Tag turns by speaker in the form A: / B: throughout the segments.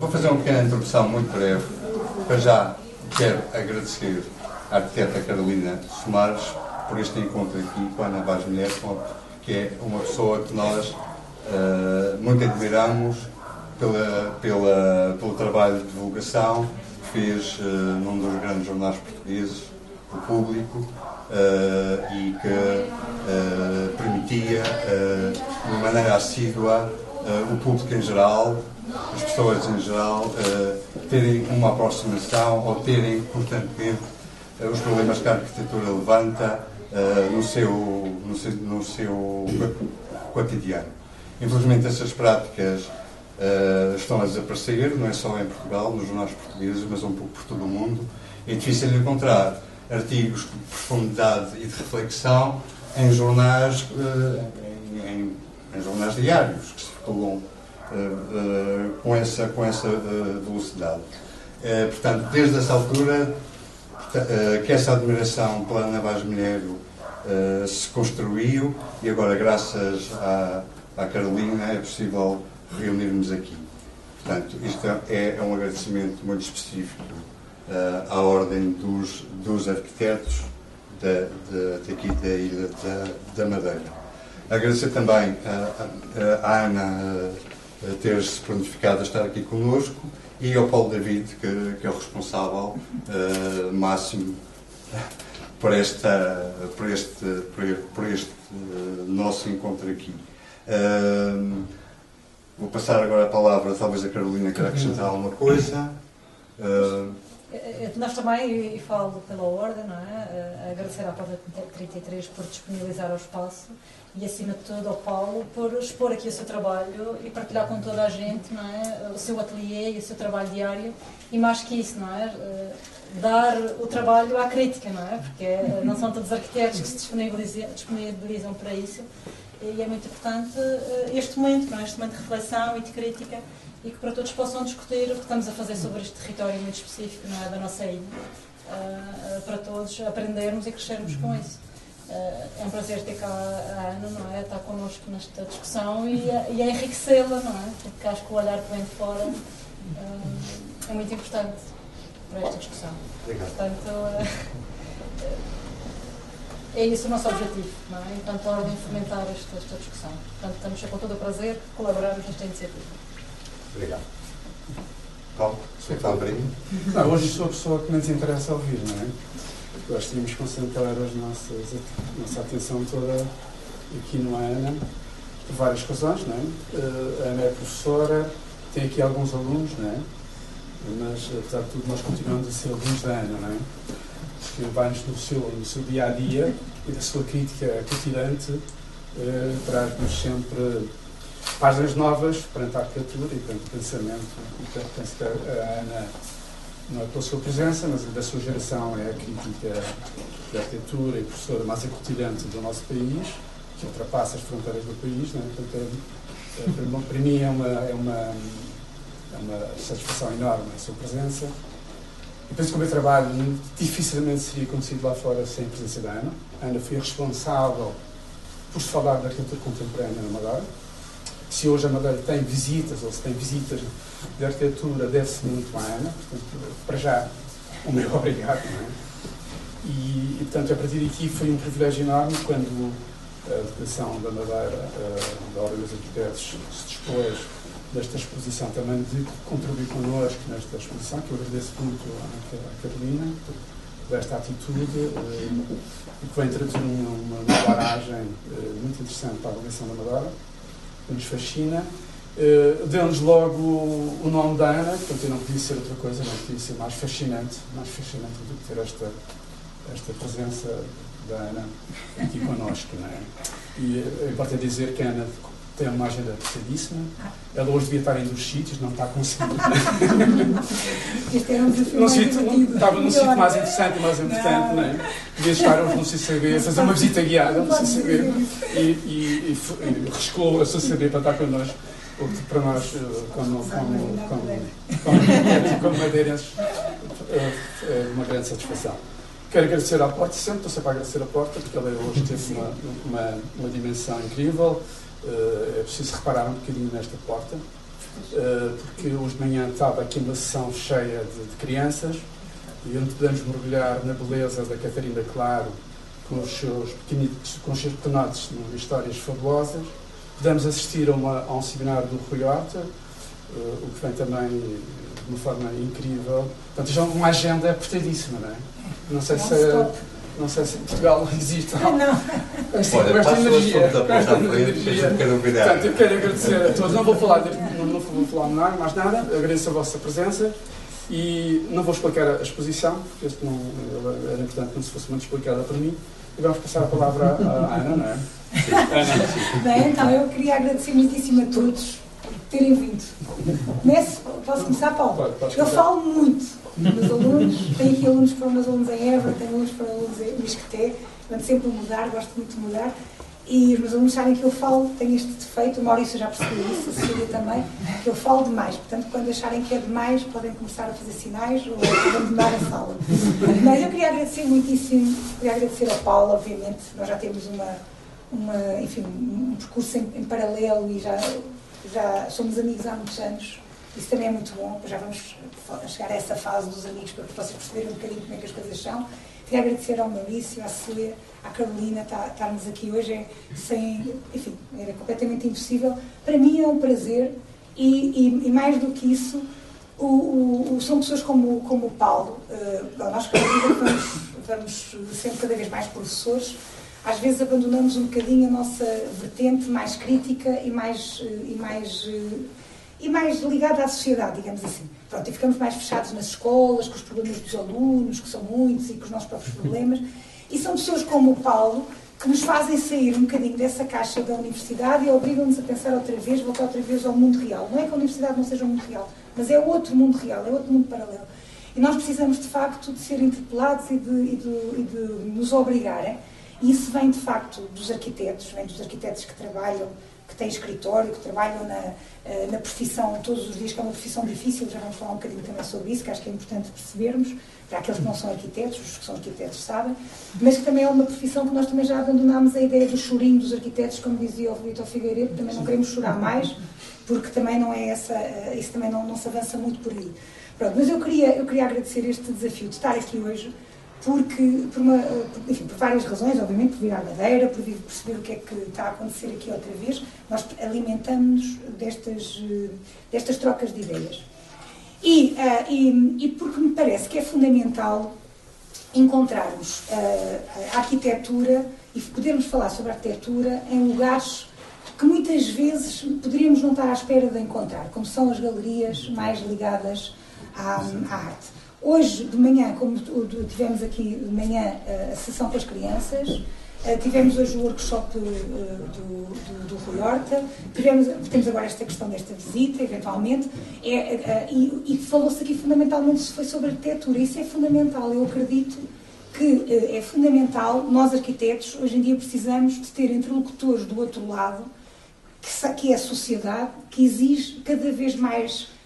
A: Vou fazer uma pequena introdução muito breve. Para já quero agradecer à arquiteta Carolina Somares por este encontro aqui com a Ana Vaz Mulher, que é uma pessoa que nós uh, muito admiramos pela, pela, pelo trabalho de divulgação que fez uh, num dos grandes jornais portugueses, o Público, uh, e que permitia, de maneira assídua, o público em geral as pessoas em geral uh, terem uma aproximação ou terem constantemente uh, os problemas que a arquitetura levanta uh, no, seu, no, seu, no seu cotidiano. Infelizmente essas práticas estão a desaparecer, não é só em Portugal, nos jornais portugueses, mas um pouco por todo o mundo. É difícil encontrar artigos de profundidade e de reflexão em jornais, em, em, jornais diários que eh, eh, com essa, com essa eh, velocidade. portanto, desde essa altura, que essa admiração pela Ana Vaz Milheiro se construiu e agora, graças à, à Carolina, é possível reunirmos aqui. Portanto, isto é, é um agradecimento muito específico à ordem dos, dos arquitetos da, de, daqui da Ilha da, da Madeira. Agradecer também à Ana ter-se planificado a estar aqui connosco e ao Paulo David, que, que é o responsável uh, máximo por, esta, por este, por este uh, nosso encontro aqui. Uh, vou passar agora a palavra, talvez a Carolina queira acrescentar alguma coisa.
B: Nós também, e falo pela ordem, não é? agradecer à Porta 33 por disponibilizar o espaço e acima de tudo ao Paulo por expor aqui o seu trabalho e partilhar com toda a gente não é? o seu ateliê e o seu trabalho diário e mais que isso, não é? Eh, dar o trabalho à crítica, não é? Porque eh, não são todos os arquitetos que se disponibilizam, disponibilizam para isso e é muito importante eh, este momento, não é? este momento de reflexão e de crítica e que para todos possam discutir o que estamos a fazer sobre este território muito específico não é? da nossa ilha, para todos aprendermos e crescermos com isso. Eh, é um prazer ter cá a Ana, não é? Estar connosco nesta discussão e, e a enriquecê-la, não é? Porque acho que o olhar que vem de fora é muito importante para esta discussão.
A: Obrigado.
B: Portanto, eh, é esse o nosso objetivo, não é? Enquanto ordem, fomentar esta, esta discussão. Portanto, estamos com todo o prazer de colaborarmos nesta iniciativa.
A: Obrigado. Paulo, você está abrindo?
C: Não, hoje sou a pessoa que nos interessa ouvir, não é? Gostaríamos de concentrar as nossas, a nossa atenção toda aqui no ANA, por várias razões. Não é? A Ana é professora, tem aqui alguns alunos, não é? mas apesar de tudo nós continuamos a ser alunos da Ana, não é? que vai-nos no seu, no seu dia a dia e da sua crítica cativante uh, traz-nos sempre páginas novas perante a arquitetura e perante o pensamento. E, que a Ana não é pela sua presença, mas da sua geração é a crítica da arquitetura e professora mais acutilhante do nosso país, que ultrapassa as fronteiras do país. Né? Portanto, é, é, para mim é uma, é, uma, é uma satisfação enorme a sua presença. E penso que o meu trabalho dificilmente seria conhecido lá fora sem a presença da Ana. A Ana foi responsável por falar da arquitetura contemporânea na Madeira se hoje a Madeira tem visitas, ou se tem visitas de arquitetura, deve-se muito à Ana. Portanto, para já, o meu obrigado. É? E, e, portanto, a partir daqui foi um privilégio enorme quando a Educação da Madeira, da Ordem dos Arquitetos, se dispôs desta exposição também de contribuir connosco nesta exposição, que eu agradeço muito à, Carolina por esta atitude eh, e que vem traduzir uma, paragem eh, muito interessante para a avaliação da Madeira que nos fascina. Uh, Deu-nos logo o, nome da Ana, portanto eu não podia ser outra coisa, não podia ser mais fascinante, mais fascinante do que ter esta, esta presença da Ana aqui connosco. Não é? E é importante dizer que a Ana tem uma agenda pesadíssima. Ela hoje devia estar em dois sítios, não está conseguindo.
B: este era um desafio sítio,
C: Estava num sítio mais interessante e mais importante, não é? Devia estar hoje no CCB, fazer uma visita guiada no CCB e, e, e, e riscou a CCB para estar connosco. O que para nós, eh, como, como, como, como, madeirenses, é uma grande satisfação. Quero agradecer à Porta, sempre estou sempre a agradecer à Porta, porque ela hoje teve uma, uma, uma dimensão incrível. Uh, é preciso reparar um bocadinho nesta porta. uh, porque hoje de manhã estava aqui uma sessão cheia de, de crianças e onde podemos mergulhar na beleza da Catarina Claro com os seus pequenitos, com os seus pequenotes histórias fabulosas. Podemos assistir a, uma, a um seminário do Rui Horta, uh, o que vem também de uma forma incrível. Portanto, já é uma agenda apertadíssima, não é? Não sei se... Não sei se em Portugal existe.
D: Não. não.
C: Assim, Olha, esta energia. Esta energia. Portanto, eu quero agradecer a todos. Não vou falar, de, não, não vou falar nada, mais nada. Agradeço a vossa presença. E não vou explicar a exposição, porque este não, era importante que não se fosse muito explicada para mim. E vamos passar a palavra à Ana, não é?
D: Ana. Bem, então eu queria agradecer muitíssimo a todos por terem vindo. Começo, posso começar, Paulo? Pode, pode eu falo muito meus alunos, tenho aqui alunos para meus alunos em Évora, tenho alunos para alunos em Misqueté, ando sempre a mudar, gosto muito de mudar. E os meus alunos sabem que eu falo, tenho este defeito, o Maurício já percebeu isso, a Cecília também, que eu falo demais. Portanto, quando acharem que é demais, podem começar a fazer sinais ou abandonar a sala. Mas eu queria agradecer muitíssimo, queria agradecer ao Paulo, obviamente, nós já temos uma, uma enfim, um percurso em, em paralelo e já, já somos amigos há muitos anos. Isso também é muito bom, já vamos chegar a essa fase dos amigos para que vocês perceberem um bocadinho como é que as coisas são. Queria agradecer ao Maurício, à Cecília, à Carolina tá, estarmos aqui hoje, é, sem, enfim, era completamente impossível. Para mim é um prazer e, e, e mais do que isso, o, o, são pessoas como, como o Paulo, uh, nós que vamos, vamos sendo cada vez mais professores, às vezes abandonamos um bocadinho a nossa vertente mais crítica e mais, e mais, e mais ligada à sociedade, digamos assim. Pronto, e ficamos mais fechados nas escolas, com os problemas dos alunos, que são muitos, e com os nossos próprios problemas. E são pessoas como o Paulo que nos fazem sair um bocadinho dessa caixa da universidade e obrigam-nos a pensar outra vez, voltar outra vez ao mundo real. Não é que a universidade não seja um mundo real, mas é outro mundo real, é outro mundo paralelo. E nós precisamos, de facto, de ser interpelados e de, e de, e de nos obrigarem. E isso vem, de facto, dos arquitetos, vem dos arquitetos que trabalham que têm escritório, que trabalham na, eh, na profissão todos os dias, que é uma profissão difícil, já vamos falar um bocadinho também sobre isso, que acho que é importante percebermos, para aqueles que não são arquitetos, os que são arquitetos sabem, mas que também é uma profissão que nós também já abandonámos a ideia do chorinho dos arquitetos, como dizia o Vitor Figueiredo, também não queremos chorar mais, porque também não é essa, eh, isso também não, não se avança muito por aí. Pronto, mas eu queria, eu queria agradecer este desafio de estar aqui hoje, porque, por, uma, enfim, por várias razões, obviamente, por vir à Madeira, por vir perceber o que é que está a acontecer aqui outra vez, nós alimentamos-nos destas, destas trocas de ideias. E, uh, e, e, porque me parece que é fundamental encontrarmos uh, a arquitetura e podermos falar sobre arquitetura em lugares que muitas vezes poderíamos não estar à espera de encontrar, como são as galerias mais ligadas à, à arte. Hoje de manhã, como tivemos aqui de manhã a sessão com as crianças, eh, tivemos hoje o workshop eh, do, do, do Rui Horta, tivemos, temos agora esta questão desta visita, eventualmente, é, é, e, e falou-se aqui fundamentalmente foi sobre arquitetura. Isso é fundamental, eu acredito que é fundamental, nós arquitetos, hoje em dia precisamos de ter interlocutores do outro lado, que, que é a sociedade, que exige cada vez mais eh,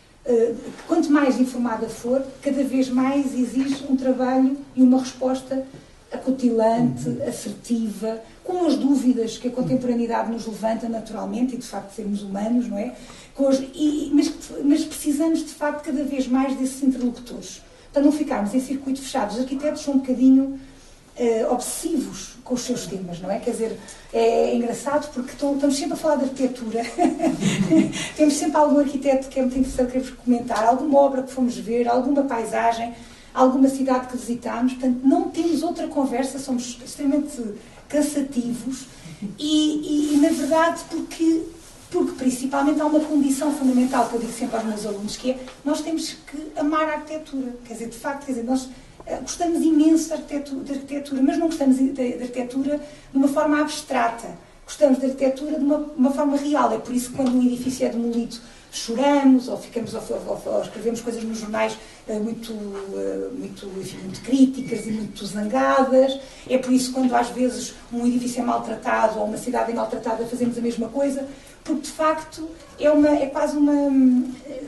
D: quanto mais informada for, cada vez mais exige um trabalho e uma resposta acutilante, uhum. assertiva, com as dúvidas que a contemporaneidade nos levanta naturalmente, e de facto sermos humanos, não é? Os, e, mas, mas, precisamos de facto cada vez mais desses interlocutores, para não ficarmos em circuito fechado. Os arquitetos são um bocadinho uh, obsessivos com os seus temas, não é? Quer dizer, é engraçado porque estamos sempre a falar de arquitetura. Temos sempre algum arquiteto que é muito interessante queremos comentar, alguma obra que fomos ver, alguma paisagem, alguma cidade que visitámos. Portanto, não temos outra conversa, somos extremamente cansativos e, e, e na verdade, porque porque principalmente há uma condição fundamental que eu digo sempre aos meus alunos, que é nós temos que amar a arquitetura. Quer dizer, de facto, quer dizer, nós gostamos imenso de arquitetura, de arquitetura, mas não gostamos de arquitetura de uma forma abstrata. Gostamos de arquitetura de uma, uma, forma real. É por isso que quando um edifício é demolido choramos ou ficamos ou, ou, ou escrevemos coisas nos jornais uh, muito, uh, muito, enfim, muito críticas e muito zangadas. É por isso que quando às vezes um edifício é maltratado ou uma cidade é maltratada fazemos a mesma coisa, porque de facto é, uma, é quase uma.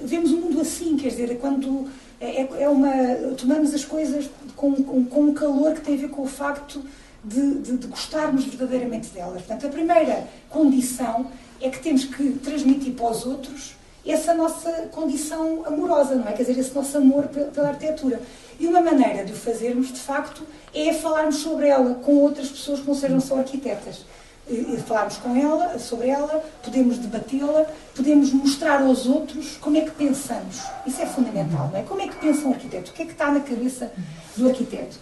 D: Vemos o mundo assim, quer dizer, quando é, é, é uma, tomamos as coisas com, com, com, um calor que tem a ver com o facto de, de, de gostarmos verdadeiramente delas. Portanto, a primeira condição é que temos que transmitir para os outros essa nossa condição amorosa, não é? Quer dizer, esse nosso amor pela arquitetura. E uma maneira de o fazermos, de facto, é falarmos sobre ela com outras pessoas que não sejam só arquitetas. E falarmos com ela, sobre ela, podemos debatê-la, podemos mostrar aos outros como é que pensamos. Isso é fundamental, não é? Como é que pensa um arquiteto? O que é que está na cabeça do arquiteto?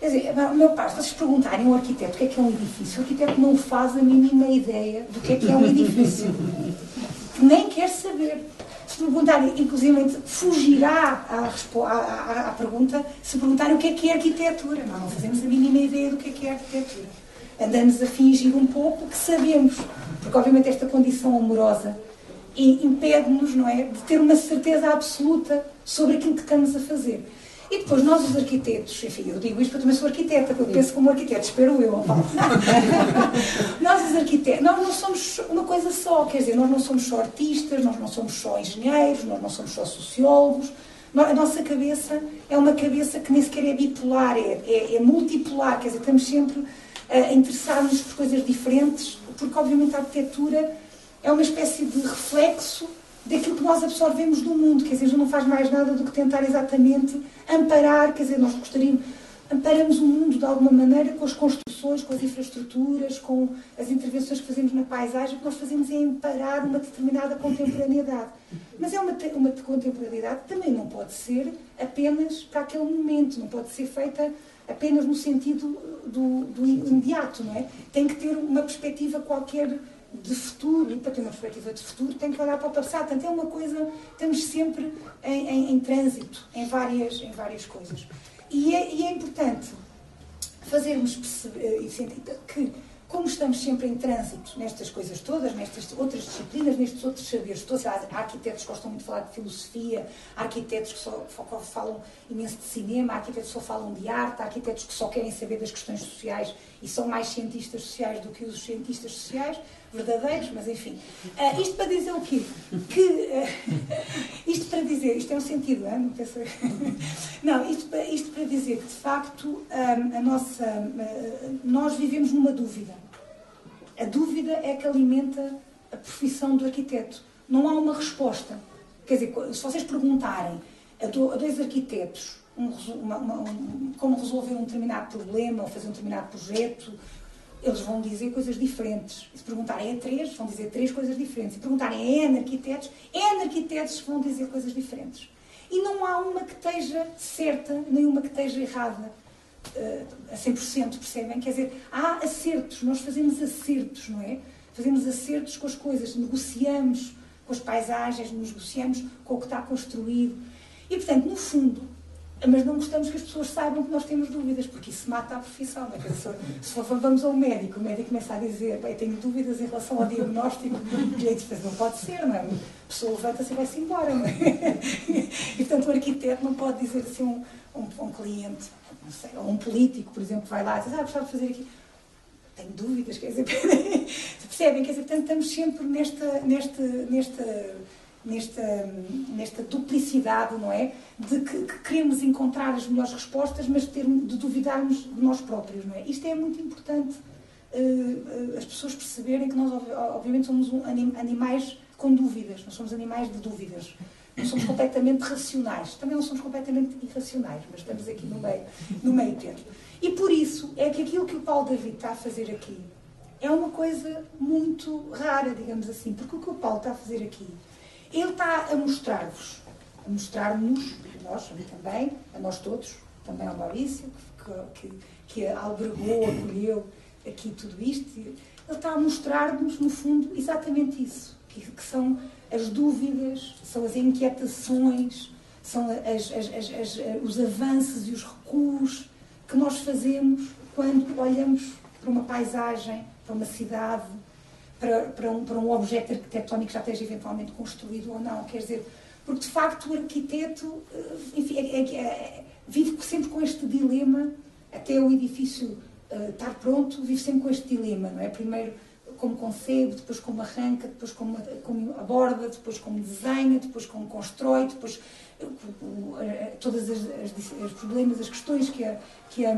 D: Quer dizer, meu pai, se vocês perguntarem ao arquiteto o que é que é um edifício, o arquiteto não faz a mínima ideia do que é que é um edifício. Nem quer saber. Se perguntarem, inclusive, fugirá à, à, à, pergunta se perguntarem o que é que é arquitetura. Nós não fazemos a mínima ideia do que é que é arquitetura. Andamos a fingir um pouco que sabemos, porque obviamente esta condição amorosa impede-nos, não é, de ter uma certeza absoluta sobre aquilo que estamos a fazer. E depois nós, os arquitetos, enfim, eu digo isto porque eu também sou arquiteta, eu penso como arquiteto, espero eu, Paulo. nós, os arquitetos, nós não somos uma coisa só, quer dizer, nós não somos só artistas, nós não somos só engenheiros, nós não somos só sociólogos. A nossa cabeça é uma cabeça que nem sequer é bipolar, é, é, é multipolar, quer dizer, estamos sempre a interessar-nos por coisas diferentes, porque obviamente a arquitetura é uma espécie de reflexo daquilo que nós absorvemos do mundo, quer dizer, não faz mais nada do que tentar exatamente amparar, quer dizer, nós gostaríamos, amparamos o mundo de alguma maneira com as construções, com as infraestruturas, com as intervenções que fazemos na paisagem, o que nós fazemos é amparar uma determinada contemporaneidade. Mas é uma, uma contemporaneidade que também não pode ser apenas para aquele momento, não pode ser feita apenas no sentido do, do imediato, não é? Tem que ter uma perspectiva qualquer de futuro, e para ter uma perspectiva de futuro, tem que olhar para o passado. Portanto, é uma coisa, estamos sempre em, em, em trânsito, em várias, em várias coisas. E é, e é importante fazermos perceber, eh, que como estamos sempre em trânsito nestas coisas todas, nestas outras disciplinas, nestes outros saberes todos, há arquitetos que gostam muito de falar de filosofia, há arquitetos que só, falam imenso de cinema, há arquitetos que só falam de arte, há arquitetos que só querem saber das questões sociais e são mais cientistas sociais do que os cientistas sociais verdadeiros, mas enfim. Uh, isto para dizer o quê? Que, uh, isto para dizer, isto é um sentido, hein? não penso... não, isto, isto para dizer que de facto um, a nossa, uh, nós vivemos numa dúvida. A dúvida é que alimenta a profissão do arquiteto. Não há uma resposta. Quer dizer, se vocês perguntarem a dois arquitetos um, uma, uma, um, como resolver um determinado problema ou fazer um determinado projeto, eles vão dizer coisas diferentes. E se perguntarem a três, vão dizer três coisas diferentes. Se perguntarem a N arquitetos, N arquitetos vão dizer coisas diferentes. E não há uma que esteja certa, nem uma que esteja errada uh, a 100%, percebem? Quer dizer, há acertos, nós fazemos acertos, não é? Fazemos acertos com as coisas, negociamos com as paisagens, negociamos com o que está construído. E, portanto, no fundo, mas não gostamos que as pessoas saibam que nós temos dúvidas, porque isso mata a profissão. É? Se for, vamos ao médico, o médico começa a dizer, bem, tenho dúvidas em relação ao diagnóstico, e não pode ser, não é? A pessoa levanta-se e vai-se embora, não é? E, portanto, o arquiteto não pode dizer assim um, um, um cliente, não sei, ou um político, por exemplo, vai lá e diz, ah, gostava de fazer aqui. Tenho dúvidas, quer dizer, percebem? Quer dizer, portanto, estamos sempre nesta, nesta, nesta nesta, nesta duplicidade, não é? De que, que, queremos encontrar as melhores respostas, mas ter, de duvidarmos de nós próprios, não é? Isto é muito importante uh, as pessoas perceberem que nós, obviamente, somos um, animais com dúvidas, nós somos animais de dúvidas. Não somos completamente racionais, também não somos completamente irracionais, mas estamos aqui no meio, no meio termo. E por isso é que aquilo que o Paulo David está a fazer aqui é uma coisa muito rara, digamos assim, porque o que o Paulo está a fazer aqui ele está a mostrar-vos, a mostrar-nos, nós também, a nós todos, também ao Maurício, que, que, que albergou, acolheu aqui tudo isto. Ele está a mostrar-nos, no fundo, exatamente isso, que, que, são as dúvidas, são as inquietações, são as, as, as, os avanços e os recuos que nós fazemos quando olhamos para uma paisagem, para uma cidade, para, para, um, para um objeto arquitetónico que já esteja eventualmente construído ou não. Quer dizer, porque de facto o arquiteto eh, enfim, é, é, é, vive sempre com este dilema, até o edifício uh, estar pronto, vive sempre com este dilema, não é? Primeiro como concebe, depois como arranca, depois como, como aborda, depois como desenha, depois como constrói, depois uh, todos os problemas, as questões que, a, que, a,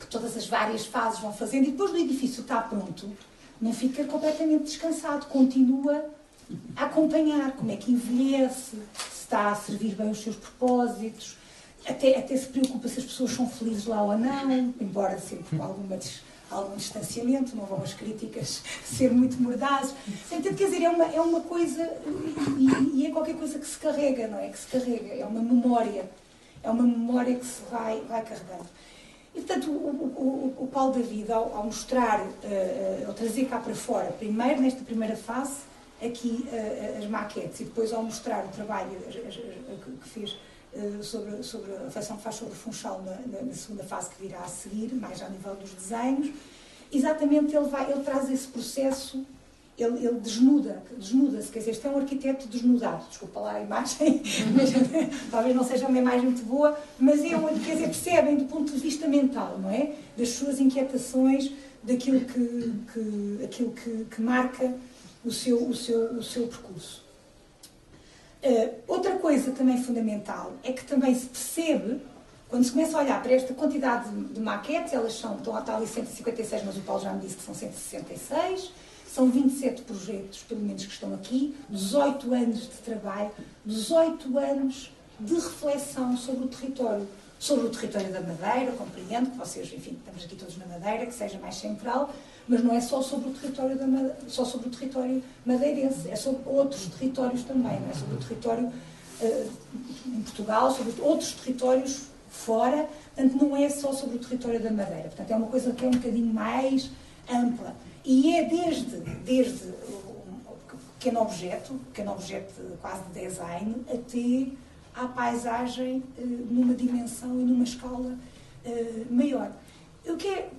D: que todas as várias fases vão fazendo, e depois do edifício está pronto, não fica completamente descansado, continua a acompanhar como é que envelhece, se está a servir bem os seus propósitos, até, até se preocupa se as pessoas são felizes lá ou não, embora sempre com alguma, algum distanciamento, não vão as críticas ser muito mordazes. Portanto, quer dizer, é uma, é uma coisa, e, e, é qualquer coisa que se carrega, não é? Que se carrega, é uma memória, é uma memória que se vai, vai carregando. E, portanto, o, o, o Paulo David, ao, ao mostrar, uh, ao trazer cá para fora, primeiro nesta primeira fase, aqui uh, as maquetes, e depois ao mostrar o trabalho que fez sobre, sobre a reflexão que faz sobre o Funchal na, na, na, segunda fase que virá a seguir, mais ao nível dos desenhos, exatamente ele, vai, ele traz esse processo ele, ele desnuda, desnuda-se, quer dizer, este é um arquiteto desnudado, desculpa lá a imagem, mas, talvez não seja uma imagem muito boa, mas é um, quer dizer, percebem do ponto de vista mental, não é? Das suas inquietações, daquilo que, que, aquilo que, que marca o seu, o seu, o seu percurso. Uh, outra coisa também fundamental é que também se percebe, quando se começa a olhar para esta quantidade de, de maquetes, elas são, estão a ali 156, mas o Paulo já me disse que são 166, são 27 projetos, pelo menos que estão aqui, 18 anos de trabalho, 18 anos de reflexão sobre o território. Sobre o território da Madeira, compreendo que vocês, enfim, estamos aqui todos na Madeira, que seja mais central, mas não é só sobre o território, da Madeira, só sobre o território madeirense, é sobre outros territórios também, não é? sobre o território uh, em Portugal, sobre outros territórios fora, portanto não é só sobre o território da Madeira, portanto é uma coisa que é um bocadinho mais ampla. E é desde, desde um pequeno objeto, pequeno objeto quase de design, até à paisagem uh, numa dimensão e numa escala uh, maior. O que é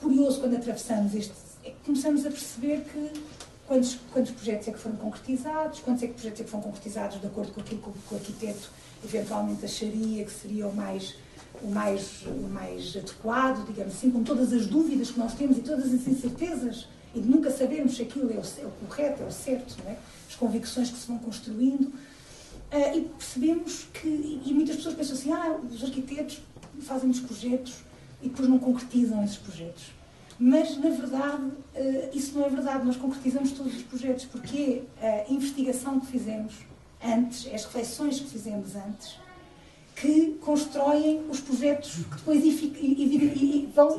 D: curioso quando atravessamos este, é que começamos a perceber que quantos, quantos projetos é que foram concretizados, quantos é que projetos é que foram concretizados de acordo com aquilo que o arquiteto eventualmente acharia que seria o mais o mais, o mais adequado, digamos assim, com todas as dúvidas que nós temos e todas as incertezas e de nunca sabermos se aquilo é o, é o correto, é o certo, é? as convicções que se vão construindo. Uh, e percebemos que, e muitas pessoas pensam assim, ah, os arquitetos fazem os projetos e depois não concretizam esses projetos. Mas, na verdade, uh, isso não é verdade. Nós concretizamos todos os projetos porque a investigação que fizemos antes, as reflexões que fizemos antes, que constroem os projetos que depois vão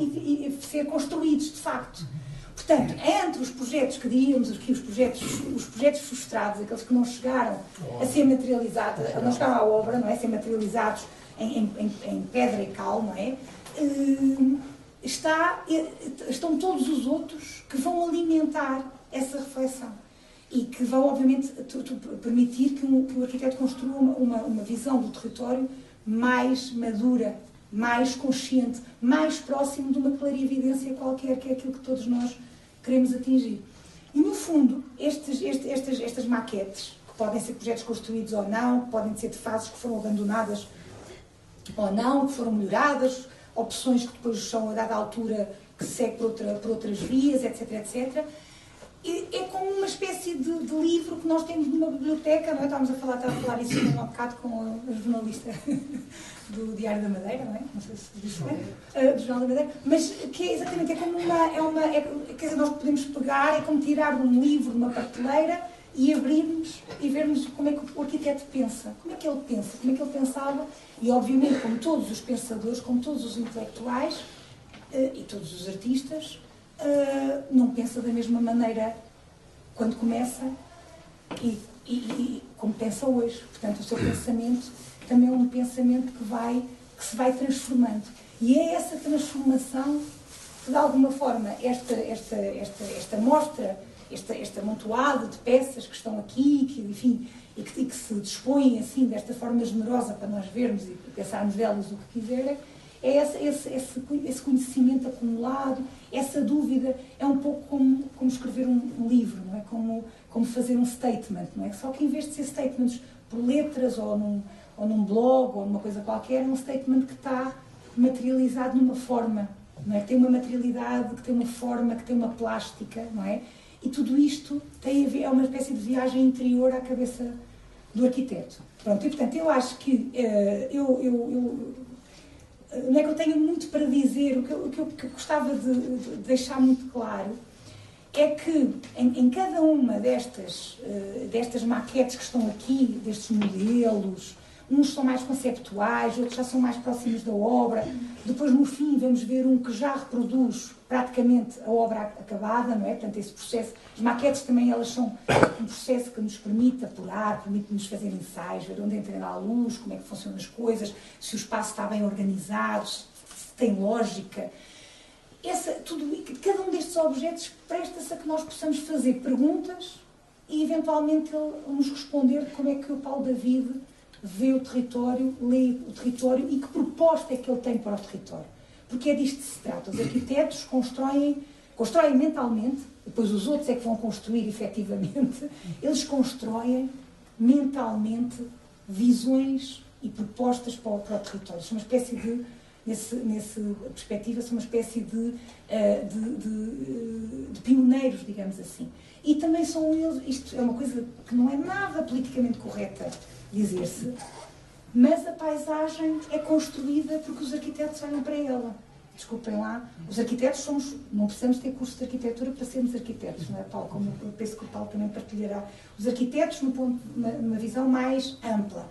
D: ser construídos, de facto. Portanto, entre os projetos que diríamos aqui, os projetos, os projetos frustrados, aqueles que não chegaram a ser materializados, não chegaram à obra, não é? A ser materializados em, em, em pedra e cal, não é? Eh, está, eh, estão todos os outros que vão alimentar essa reflexão e que vão, obviamente, permitir que, um, o arquiteto construa uma, uma visão do território mais madura, mais consciente, mais próximo de uma clarividência qualquer, que é aquilo que todos nós queremos atingir. E, no fundo, estes, estes, estas, estas maquetes, que podem ser projetos construídos ou não, que podem ser de fases que foram abandonadas ou não, que foram melhoradas, opções que depois são, a dada altura, que se segue por, outra, por outras vias, etc, etc. É como uma espécie de, de, livro que nós temos numa biblioteca, não é? Estávamos a falar, estava a falar isso há um bocado com a jornalista do Diário da Madeira, não é? Não sei se diz bem, uh, do Jornal da Madeira, mas que é exatamente, é como uma, é uma, é, quer dizer, nós podemos pegar, é como tirar um livro, de uma prateleira, e abrirmos e vermos como é que o arquiteto pensa, como é que ele pensa, como é que ele pensava, e obviamente, como todos os pensadores, como todos os intelectuais uh, e todos os artistas, uh, não pensa da mesma maneira quando começa e, e, e como pensa hoje. Portanto, o seu pensamento também é um pensamento que, vai, que se vai transformando. E é essa transformação que, de alguma forma, esta, esta, esta, esta mostra, esta, este amontoado de peças que estão aqui, que, enfim, e que, e que se dispõem assim, desta forma generosa para nós vermos e pensarmos delas o que quiserem, é esse, esse, esse, esse, conhecimento acumulado, essa dúvida, é um pouco como, como escrever um, livro, não é? Como, como fazer um statement, não é? Só que em vez de ser statements por letras ou num, ou num blog ou numa coisa qualquer, é um statement que está materializado numa forma, não é? Que tem uma materialidade, que tem uma forma, que tem uma plástica, não é? E tudo isto tem a ver, é uma espécie de viagem interior à cabeça do arquiteto. Pronto, e portanto eu acho que uh, eu, eu, eu, eh, não é que eu tenho muito para dizer, o que eu, o que eu, que eu gostava de, de, deixar muito claro é que em, em cada uma destas, uh, destas maquetes que estão aqui, destes modelos, uns são mais conceptuais, outros já são mais próximos da obra. Depois, no fim, vamos ver um que já reproduz praticamente a obra acabada, não é? Portanto, esse processo. As maquetes também elas são um processo que nos permite apurar, permite-nos fazer ensaios, ver onde entra a luz, como é que funcionam as coisas, se o espaço está bem organizado, se tem lógica. Essa, tudo, cada um destes objetos presta-se a que nós possamos fazer perguntas e eventualmente ele nos responder como é que o Paulo David vê o território, lê o território e que proposta é que ele tem para o território. Porque é disto que se trata. Os arquitetos constroem, constroem mentalmente, depois os outros é que vão construir efetivamente, eles constroem mentalmente visões e propostas para o, para o território. São uma espécie de, nesse, nessa perspectiva, são uma espécie de, eh, de, de, de pioneiros, digamos assim. E também são eles, isto é uma coisa que não é nada politicamente correta dizer-se, mas a paisagem é construída porque os arquitetos olham para ela. Desculpem lá, os arquitetos somos, não precisamos ter curso de arquitetura para sermos arquitetos, não é, Paulo? Como eu penso que o Paulo também partilhará. Os arquitetos, no ponto, numa visão mais ampla.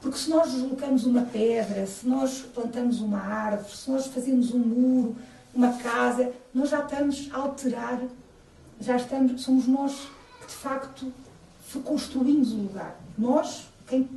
D: Porque se nós deslocamos uma pedra, se nós plantamos uma árvore, se nós fazemos um muro, uma casa, nós já estamos a alterar, já estamos, somos nós que de facto construímos o lugar. Nós, quem,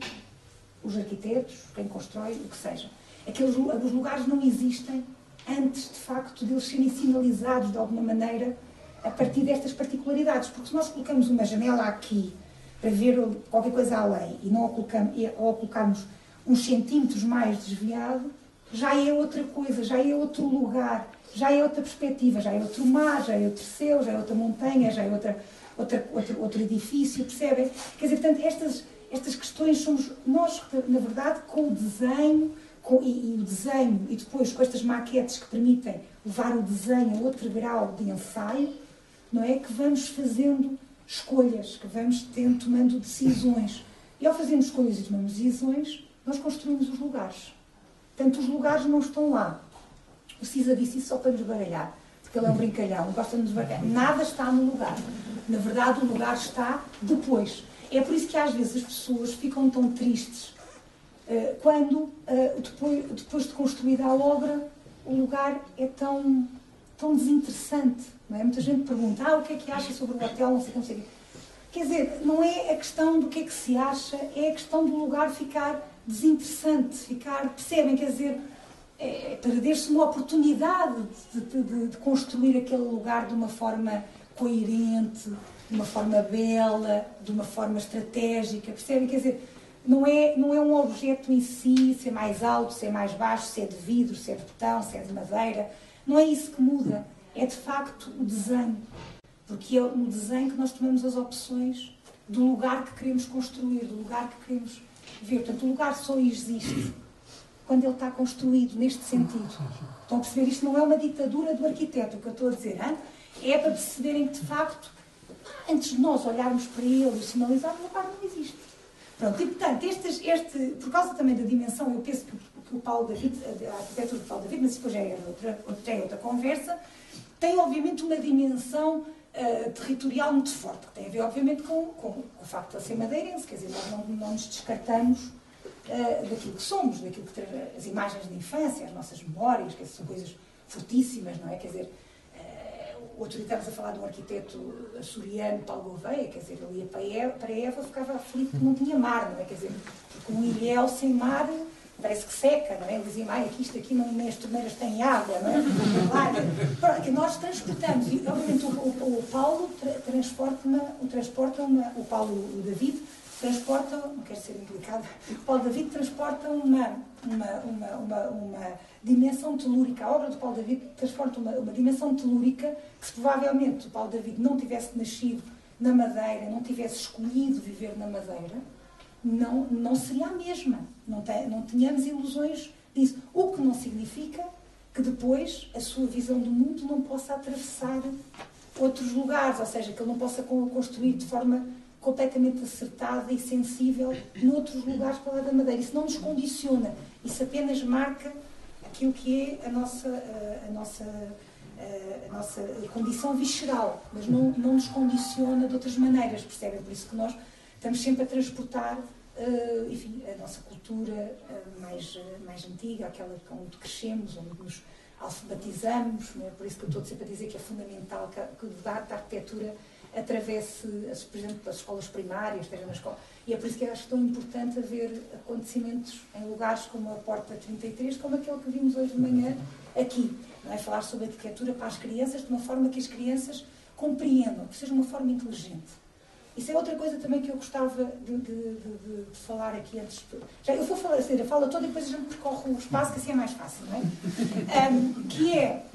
D: os arquitetos, quem constrói, o que seja. Aqueles os lugares não existem antes, de facto, de eles serem sinalizados de alguma maneira a partir destas particularidades. Porque se nós colocamos uma janela aqui para ver qualquer coisa além e não a colocamos, ou a colocarmos uns centímetros mais desviado, já é outra coisa, já é outro lugar, já é outra perspectiva, já é outro mar, já é outro céu, já é outra montanha, já é outra, outra, outro, outro edifício, percebem? Quer dizer, portanto, estas estas questões somos nós, na verdade, com o desenho com, e, e, o desenho e depois com estas maquetes que permitem levar o desenho a outro grau de ensaio, não é? Que vamos fazendo escolhas, que vamos tendo, tomando decisões. E ao fazermos escolhas e tomamos decisões, nós construímos os lugares. Portanto, os lugares não estão lá. O Cisa disse isso só para nos baralhar, porque ele é um brincalhão, gosta de nos baralhar. Nada está no lugar. Na verdade, o lugar está depois. É por isso que às vezes as pessoas ficam tão tristes quando, uh, depois, de construída a obra, o lugar é tão, tão desinteressante. Não é? Muita gente pergunta, ah, o que é que acha sobre o hotel, não sei como. Quer dizer, não é a questão do que é que se acha, é a questão do lugar ficar desinteressante, ficar, percebem, quer dizer, é, é perder-se uma oportunidade de, de, de, construir aquele lugar de uma forma coerente, de uma forma bela, de uma forma estratégica, percebem? Quer dizer, não é, não é um objeto em si, ser mais alto, ser mais baixo, se é de vidro, se é de betão, se é de madeira. Não é isso que muda. É de facto o desenho. Porque é no desenho que nós tomamos as opções do lugar que queremos construir, do lugar que queremos ver. Portanto, o lugar só existe quando ele está construído neste sentido. Estão a perceber? Isto não é uma ditadura do arquiteto, o que eu estou a dizer. Hein? É para perceberem que, de facto, antes de nós olharmos para ele e sinalizarmos, o lugar não existe. Pronto, e portanto, este, este, por causa também da dimensão, eu penso que, que o Paulo David, a arquitetura do Paulo David, mas depois já é outra, já é outra conversa, tem obviamente uma dimensão uh, territorial muito forte, que tem a ver obviamente com, com, com o facto de ser madeirense, quer dizer, nós não, não nos descartamos uh, daquilo que somos, daquilo que as imagens de infância, as nossas memórias, que são coisas fortíssimas, não é? Quer dizer, outro dia estávamos a falar de um arquiteto açoriano, Paulo Gouveia, quer dizer, ele ia para Eva, para ficava aflito que não tinha mar, não é? Quer dizer, porque um ilhéu sem mar parece que seca, não é? Ele dizia, ai, aqui isto aqui não, nem as torneiras têm água, não é? Claro, que nós transportamos, e obviamente o, o, o Paulo tra transporta, uma, transporta uma, o Paulo o David transporta, não quero ser implicado, o Paulo David transporta uma, uma, uma, uma, uma dimensão telúrica. A obra do Paulo David transporta uma, uma dimensão telúrica que, se provavelmente o Paulo David não tivesse nascido na Madeira, não tivesse escolhido viver na Madeira, não, não seria a mesma. Não, tem, não tínhamos ilusões disso. O que não significa que depois a sua visão do mundo não possa atravessar outros lugares, ou seja, que ele não possa construir de forma completamente acertada e sensível noutros lugares para lá da Madeira. Isso não nos condiciona, isso apenas marca aquilo que é a nossa, a, nossa a nossa condição visceral, mas não, não nos condiciona de outras maneiras, percebem? Por isso que nós estamos sempre a transportar uh, enfim, a nossa cultura mais, mais antiga, aquela onde crescemos, onde nos alfabetizamos, é? por isso que eu estou sempre a dizer que é fundamental que o debate da arquitetura atravesse, por exemplo, as escolas primárias, esteja na escola. E é por isso que eu acho tão importante haver acontecimentos em lugares como a Porta 33, como aquele que vimos hoje de manhã aqui. Não é? Falar sobre arquitetura para as crianças de uma forma que as crianças compreendam, que seja uma forma inteligente. Isso é outra coisa também que eu gostava de, de, de, de falar aqui antes. Já, eu vou falar assim, a fala toda e depois a gente percorre o espaço, que assim é mais fácil, não é? Um, que é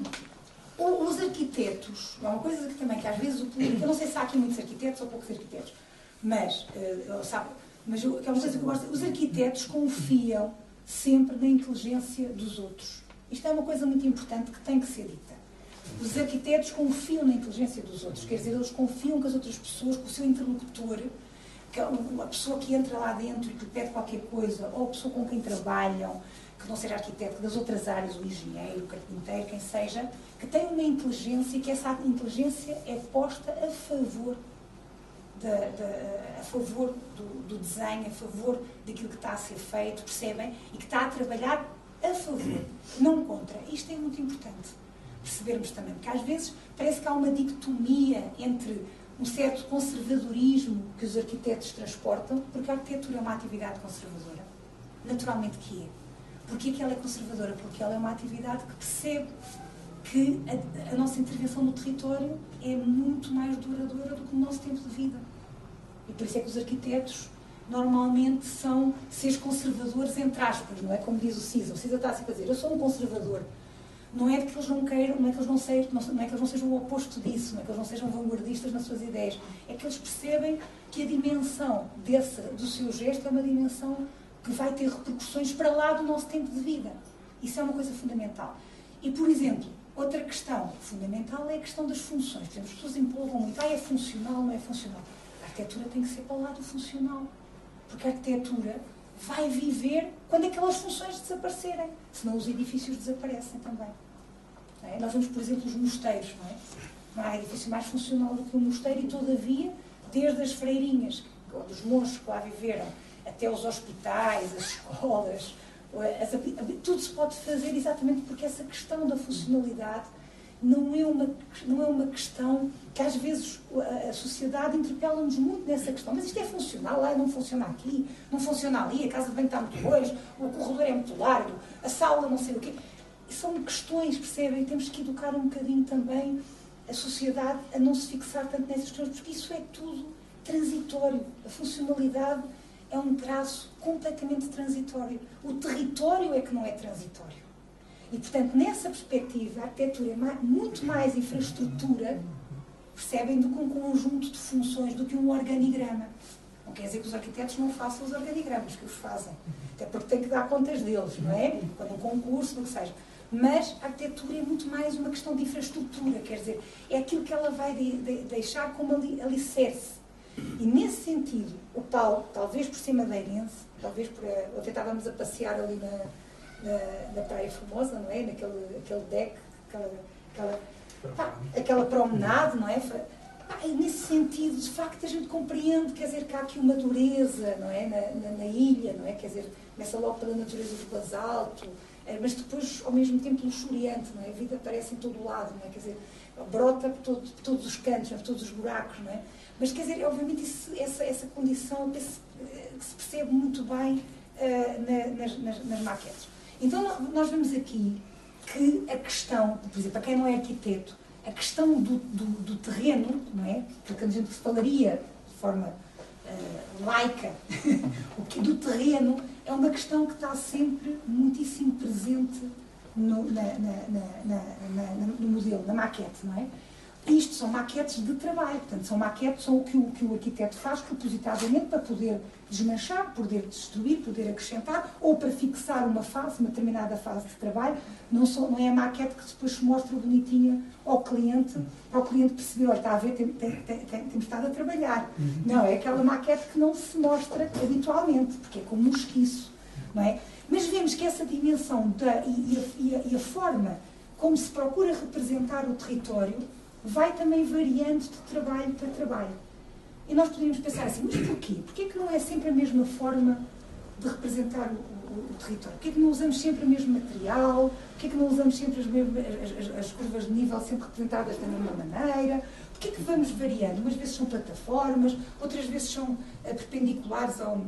D: os arquitetos, é uma coisa que também que às vezes o público, eu não sei se há aqui muitos arquitetos ou poucos arquitetos, mas, uh, sabe, mas eu, que é uma coisa que eu gosto, os arquitetos confiam sempre na inteligência dos outros. Isto é uma coisa muito importante que tem que ser dita. Os arquitetos confiam na inteligência dos outros, quer dizer, eles confiam que as outras pessoas, que o seu interlocutor, que a pessoa que entra lá dentro e que pede qualquer coisa, ou a pessoa com quem trabalham, que não seja arquiteto, das outras áreas, o engenheiro, o carpinteiro, quem seja, que tem uma inteligência e que essa inteligência é posta a favor, de, de, a favor do, do, desenho, a favor daquilo que está a ser feito, percebem? E que está a trabalhar a favor, não contra. Isto é muito importante percebermos também, porque às vezes parece que há uma dicotomia entre um certo conservadorismo que os arquitetos transportam, porque a arquitetura é uma atividade conservadora. Naturalmente que é. Porquê que ela é conservadora? Porque ela é uma atividade que percebe que a, a, nossa intervenção no território é muito mais duradoura do que o nosso tempo de vida. E por isso é que os arquitetos normalmente são seres conservadores, entre aspas, não é? Como diz o CISA. O CISA está sempre a dizer, eu sou um conservador. Não é que eles não queiram, não é que eles não, sejam, não é que eles não sejam o oposto disso, não é que eles não sejam vanguardistas nas suas ideias. É que eles percebem que a dimensão desse, do seu gesto é uma dimensão que vai ter repercussões para lá do nosso tempo de vida. Isso é uma coisa fundamental. E, por exemplo, outra questão fundamental é a questão das funções. Por exemplo, as pessoas empolgam muito, ah, é funcional, não é funcional. A arquitetura tem que ser para o lado funcional. Porque a arquitetura vai viver quando aquelas funções desaparecerem. Senão os edifícios desaparecem também. É? Nós vemos, por exemplo, os mosteiros. Não, é? não há edifício mais funcional do que um mosteiro e, todavia, desde as freirinhas, dos monges que lá viveram, até os hospitais, as escolas, as, tudo se pode fazer exatamente porque essa questão da funcionalidade não é uma, não é uma questão que às vezes a, a sociedade interpela-nos muito nessa questão. Mas isto é funcional, lá não funciona aqui, não funciona ali, a casa de banho está muito longe, o corredor é muito largo, a sala não sei o quê. São questões, percebem? Temos que educar um bocadinho também a sociedade a não se fixar tanto nessas questões, porque isso é tudo transitório. A funcionalidade é um traço completamente transitório. O território é que não é transitório. E, portanto, nessa perspectiva, a arquitetura é muito mais infraestrutura, percebem, do que um conjunto de funções, do que um organigrama. Não quer dizer que os arquitetos não façam os organigramas, que os fazem. Até porque têm que dar contas deles, não é? Quando um concurso, do que seja. Mas a arquitetura é muito mais uma questão de infraestrutura, quer dizer, é aquilo que ela vai de, de, deixar como alicerce. E nesse sentido, o Paulo, talvez por ser madeirense, talvez por. Ontem estávamos a passear ali na, na, na Praia Formosa, não é? Naquele aquele deck, aquela, aquela, pá, aquela promenade, não é? E nesse sentido, de facto, a gente compreende, quer dizer, que há aqui uma dureza, não é? Na, na, na ilha, não é? Quer dizer, começa logo pela natureza do basalto, é, mas depois, ao mesmo tempo, luxuriante, não é? A vida aparece em todo o lado, não é? Quer dizer, brota por, todo, por todos os cantos, por todos os buracos, não é? Mas, quer dizer, obviamente, isso, essa, essa condição que se, percebe muito bem uh, na, nas, nas, nas maquetes. Então, nós vemos aqui que a questão, por exemplo, para quem não é arquiteto, a questão do, do, do terreno, não é? Porque a gente falaria de forma uh, laica, o que do terreno é uma questão que está sempre muitíssimo presente no, na, na, na, no modelo, na maquete, não é? Isto são maquetes de trabalho, portanto, são maquetes são o que o, que o arquiteto faz propositadamente para poder desmanchar, poder destruir, poder acrescentar ou para fixar uma fase, uma determinada fase de trabalho. Não, só, não é a maquete que depois se mostra bonitinha ao cliente, para o cliente perceber, olha, está a ver, tem, tem, tem, temos estado a trabalhar. Uhum. Não, é aquela maquete que não se mostra habitualmente, porque é como um esquiço, não é? Mas vemos que essa dimensão da, e, e, a, e a forma como se procura representar o território, vai também variando de trabalho para trabalho. E nós podíamos pensar assim, mas porquê? Porquê que não é sempre a mesma forma de representar o, o, o território? Porquê que não usamos sempre o mesmo material? Porquê que não usamos sempre as, mesmas, as, as, curvas de nível sempre representadas da mesma maneira? Porquê que vamos variando? Umas vezes são plataformas, outras vezes são uh, perpendiculares ao,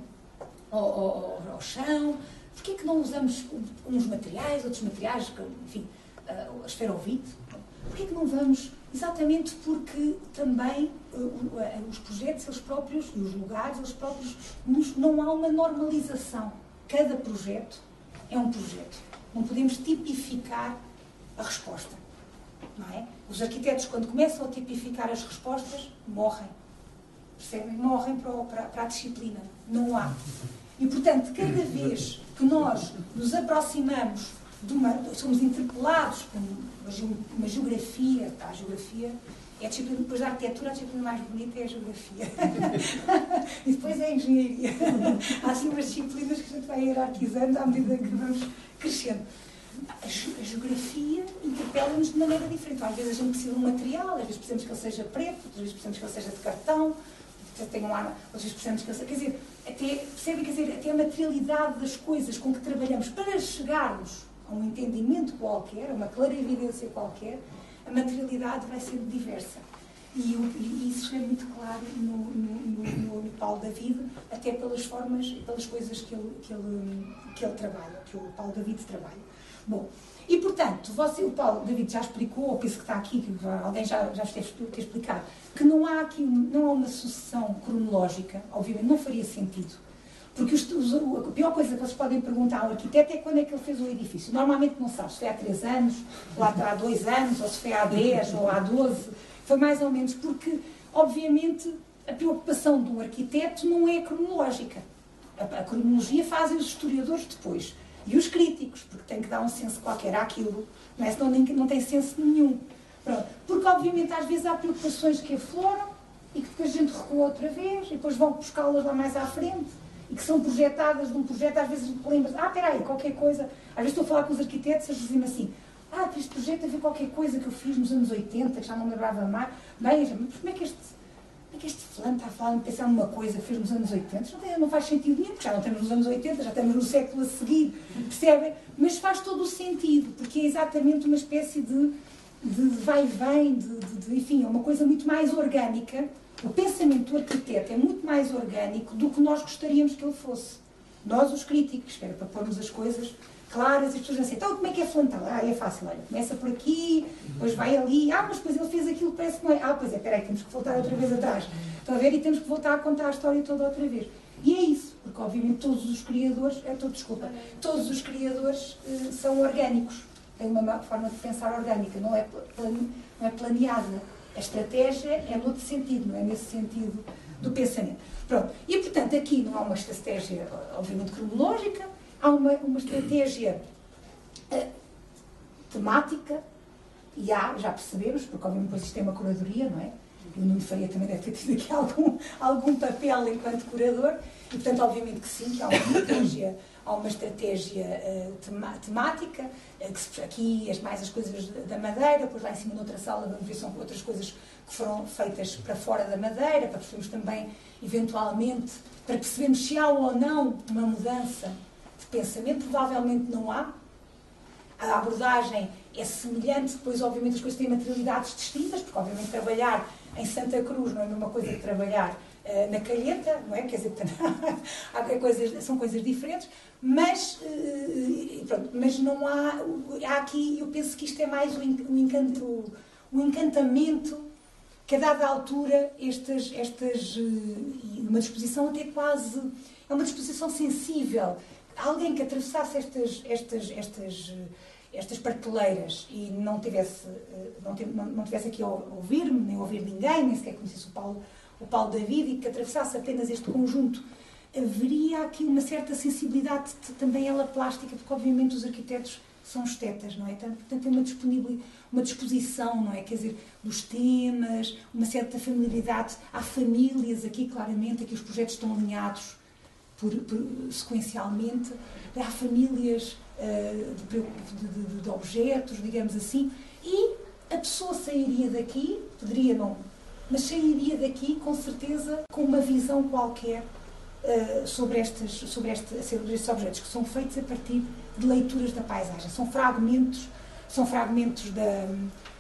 D: ao, ao, ao chão. Porquê que não usamos uns materiais, outros materiais, enfim, uh, a esferovite? Porquê que não vamos Exatamente porque também uh, os projetos, eles próprios, e os lugares, eles próprios, não há uma normalização. Cada projeto é um projeto. Não podemos tipificar a resposta. Não é? Os arquitetos, quando começam a tipificar as respostas, morrem. Percebem? Morrem para, para, para a disciplina. Não há. E, portanto, cada vez que nós nos aproximamos uma, somos interpelados por uma, geografia, tá? a geografia é a disciplina, depois da arquitetura, a disciplina mais bonita é a geografia. e depois é a engenharia. Há assim umas disciplinas que a gente vai hierarquizando à medida que vamos crescendo. A, geografia interpela-nos de maneira diferente. Às vezes a gente precisa de um material, às vezes precisamos que ele seja preto, outras vezes precisamos que ele seja de cartão, outras vezes precisamos que. Quer dizer, até, percebe, quer dizer, até a materialidade das coisas com que trabalhamos para chegarmos a um entendimento qualquer, a uma clarividência qualquer, a materialidade vai ser diversa. E, e isso é muito claro no, no, no, no, Paulo David, até pelas formas pelas coisas que ele, que, ele, que ele trabalha, que o Paulo David trabalha. Bom, e portanto, você, o Paulo David já explicou, ou penso que está aqui, que alguém já, já esteve a explicar, que não há aqui não há uma sucessão cronológica, obviamente não faria sentido porque os, os, a pior coisa que vocês podem perguntar ao arquiteto é quando é que ele fez o edifício. Normalmente não sabe se foi há 3 anos, ou há 2 anos, ou se foi há 10, ou há 12. Foi mais ou menos porque, obviamente, a preocupação do arquiteto não é cronológica. A, a cronologia fazem os historiadores depois. E os críticos, porque tem que dar um senso qualquer àquilo, não é? senão nem, não tem senso nenhum. Pronto. Porque, obviamente, às vezes há preocupações que afloram e que depois a gente recua outra vez e depois vão buscá-las lá mais à frente e que são projetadas de um projeto, às vezes lembras, ah, espera aí, qualquer coisa. Às vezes estou a falar com os arquitetos, eles dizem assim, ah, este projeto a ver qualquer coisa que eu fiz nos anos 80, que já não me lembrava mais. Mas como é que este, como é que este fulano está a falar, pensar numa coisa que fez nos anos 80? Não, tem, não faz sentido nenhum, porque já não temos nos anos 80, já estamos no século a seguir, percebem? Mas faz todo o sentido, porque é exatamente uma espécie de, de vai e vem, de, de, de, enfim, é uma coisa muito mais orgânica o pensamento do arquiteto é muito mais orgânico do que nós gostaríamos que ele fosse. Nós, os críticos, para pormos as coisas claras, as pessoas dizem, então como é que é flantal? Ah, é fácil, olha, começa por aqui, depois vai ali, ah, mas depois ele fez aquilo, parece que não é. Ah, pois é, peraí, temos que voltar outra vez atrás. Estão a ver? E temos que voltar a contar a história toda outra vez. E é isso, porque obviamente todos os criadores, é todo, desculpa, todos os criadores eh, são orgânicos, têm uma forma de pensar orgânica, não é, não é planeada a estratégia é no outro sentido, não é nesse sentido do pensamento. Pronto. E, portanto, aqui não há uma estratégia, obviamente, cronológica, há uma, uma estratégia uh, temática, e há, já percebemos, porque, obviamente, depois isto é uma curadoria, não é? E o Nuno Faria também deve ter tido aqui algum, algum papel enquanto curador, e, portanto, obviamente que sim, que há uma estratégia há uma estratégia uh, temática, uh, que aqui as mais as coisas da madeira, depois lá em cima noutra sala vamos ver são outras coisas que foram feitas para fora da madeira, para percebermos também, eventualmente, para percebermos se há ou não uma mudança de pensamento, provavelmente não há. A abordagem é semelhante, depois obviamente as coisas têm materialidades distintas, porque obviamente trabalhar em Santa Cruz não é a mesma coisa que trabalhar uh, na Calheta, não é? Quer dizer, há coisas, são coisas diferentes, mas, uh, pronto, mas não há, há aqui, eu penso que isto é mais o, encanto, o encantamento que a dada altura estas, estas, uh, uma disposição até quase, é uma disposição sensível, alguém que atravessasse estas, estas, estas estas prateleiras e não tivesse, não, não, tivesse aqui a ouvir-me, nem ouvir ninguém, nem sequer conhecesse o Paulo, o Paulo David e que atravessasse apenas este conjunto, haveria aqui uma certa sensibilidade também ela plástica, porque obviamente os arquitetos são estetas, não é? Portanto, tem uma, uma disposição, não é? Quer dizer, dos temas, uma certa familiaridade. Há famílias aqui, claramente, aqui os projetos estão alinhados por, por, sequencialmente, há famílias uh, de, de, de, objetos, digamos assim, e a pessoa sairia daqui, poderia não, mas sairia daqui com certeza com uma visão qualquer uh, sobre, estas, sobre, este, sobre estes objetos, que são feitos a partir de leituras da paisagem. São fragmentos, são fragmentos da,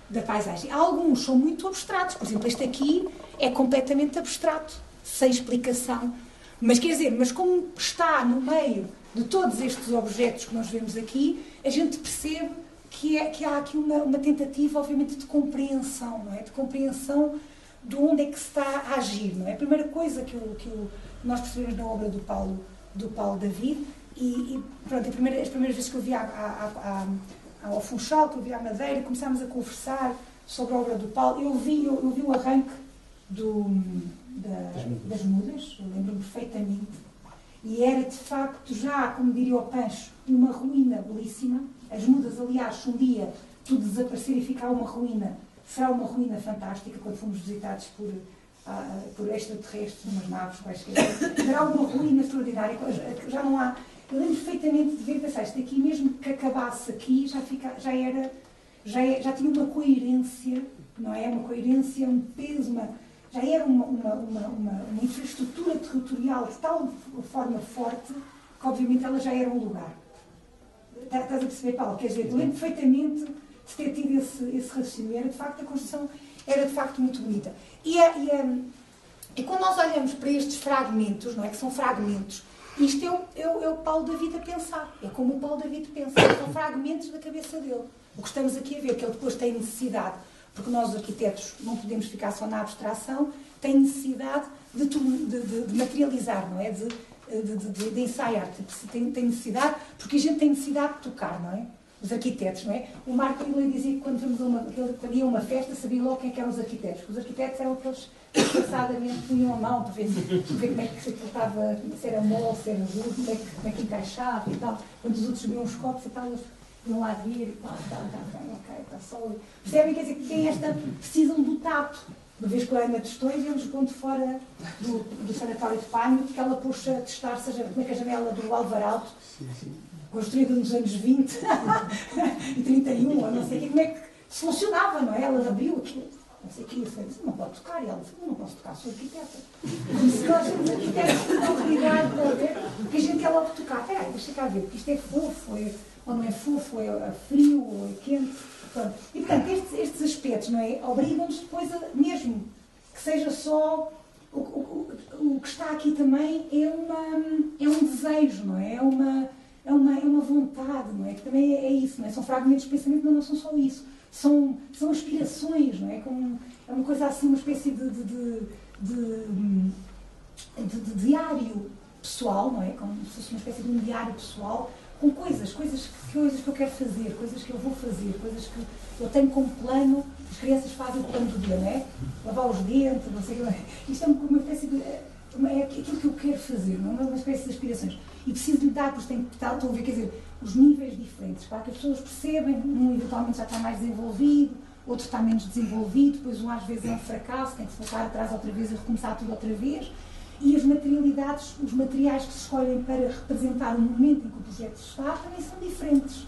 D: da paisagem. Alguns são muito abstratos, por exemplo, este aqui é completamente abstrato, sem explicação. Mas quer dizer, mas como está no meio de todos estes objetos que nós vemos aqui, a gente percebe que, é, que há aqui uma, uma tentativa, obviamente, de compreensão, não é? De compreensão de onde é que se está a agir, não é? A primeira coisa que, o, que o, nós percebemos na obra do Paulo, do Paulo David, e, e pronto, primeira, as primeiras vezes que eu vi a, a, a, ao Funchal, que eu vi a Madeira, começámos a conversar sobre a obra do Paulo, eu vi, eu, eu vi o arranque do, da, das mudas, eu lembro-me perfeitamente, e era de facto já, como diria o Pancho, uma ruína belíssima. As mudas, aliás, se um dia tudo desaparecer e ficar uma ruína, será uma ruína fantástica quando fomos visitados por, uh, por extraterrestres, umas naves quaisquer. Será uma ruína extraordinária, já não há. Eu lembro perfeitamente de ver pensar, isto aqui, mesmo que acabasse aqui, já, fica, já era. Já, é, já tinha uma coerência, não é? Uma coerência, um peso, uma, já era uma, uma, uma, uma, infraestrutura territorial de tal forma forte que, obviamente, ela já era um lugar. Estás a perceber, Paulo? Quer dizer, lembro perfeitamente de ter tido esse, esse raciocínio. Era, de facto, a construção era, de facto, muito bonita. E, a, e, a, e quando nós olhamos para estes fragmentos, não é? Que são fragmentos, isto é o, é, o, é o Paulo David a pensar. É como o Paulo David pensa. São fragmentos da cabeça dele. O que estamos aqui a ver, que ele depois tem necessidade porque nós, os arquitetos, não podemos ficar só na abstração, tem necessidade de, de, de, de materializar, não é? De, de, ensaiar, tem, tem, necessidade, porque a gente tem necessidade de tocar, não é? Os arquitetos, não é? O Marco Miller dizia que quando, uma, quando ia uma festa sabia logo quem é eram os arquitetos. Os arquitetos eram aqueles que disfarçadamente punham a mão para ver, para ver como é que se estava, se era mole, se era duro, como é que, como é que encaixava e tal. Quando os outros subiam os copos e tal, eles iam lá vir e pá, está, está bem, ok, está sólido. Percebem? Quer dizer, que tem esta, precisam do tato. Uma vez que a Ana testou e vemos ponto fora do, do sanatório de Panho, porque ela puxa a testar seja, como é que a janela do Álvaro Alto, construída nos anos 20 e 31, ou não sei que, como é que se funcionava, não é? Ela abriu aquilo não sei o que, disse, não pode tocar. E ela disse, não posso tocar, sou arquiteta. E se nós somos arquitetos, não ligar, porque a gente quer logo tocar. Espera aí, deixa cá ver, porque isto é fofo, é, ou não é fofo, é, é frio, ou é quente. E, portanto, estes, estes aspectos, não é, obrigam-nos depois a, mesmo, que seja só o, o, o, que está aqui também é, uma, é um desejo, não é? É uma, é uma, é uma vontade, não é? Que também é, é isso, não é? São fragmentos de pensamento, mas não são só isso são, são aspirações, não é? Como, é uma coisa assim, uma espécie de, de, de, de, diário pessoal, não é? Como se fosse uma espécie de um diário pessoal com coisas, coisas, coisas que eu quero fazer, coisas que eu vou fazer, coisas que eu tenho como plano, as crianças fazem o plano do dia, não é? Lavar os dentes, não sei o que. Isto é uma, uma espécie de. É aquilo que eu quero fazer, não é? Uma espécie de aspirações. E preciso lhe dar, porque tenho que estar, estão a ver, quer dizer, os níveis diferentes, para que as pessoas percebem, um eventualmente já está mais desenvolvido, outro está menos desenvolvido, depois um às vezes é um fracasso, tem que voltar atrás outra vez e recomeçar tudo outra vez. E as materialidades, os materiais que se escolhem para representar o momento em que o projeto está, também são diferentes.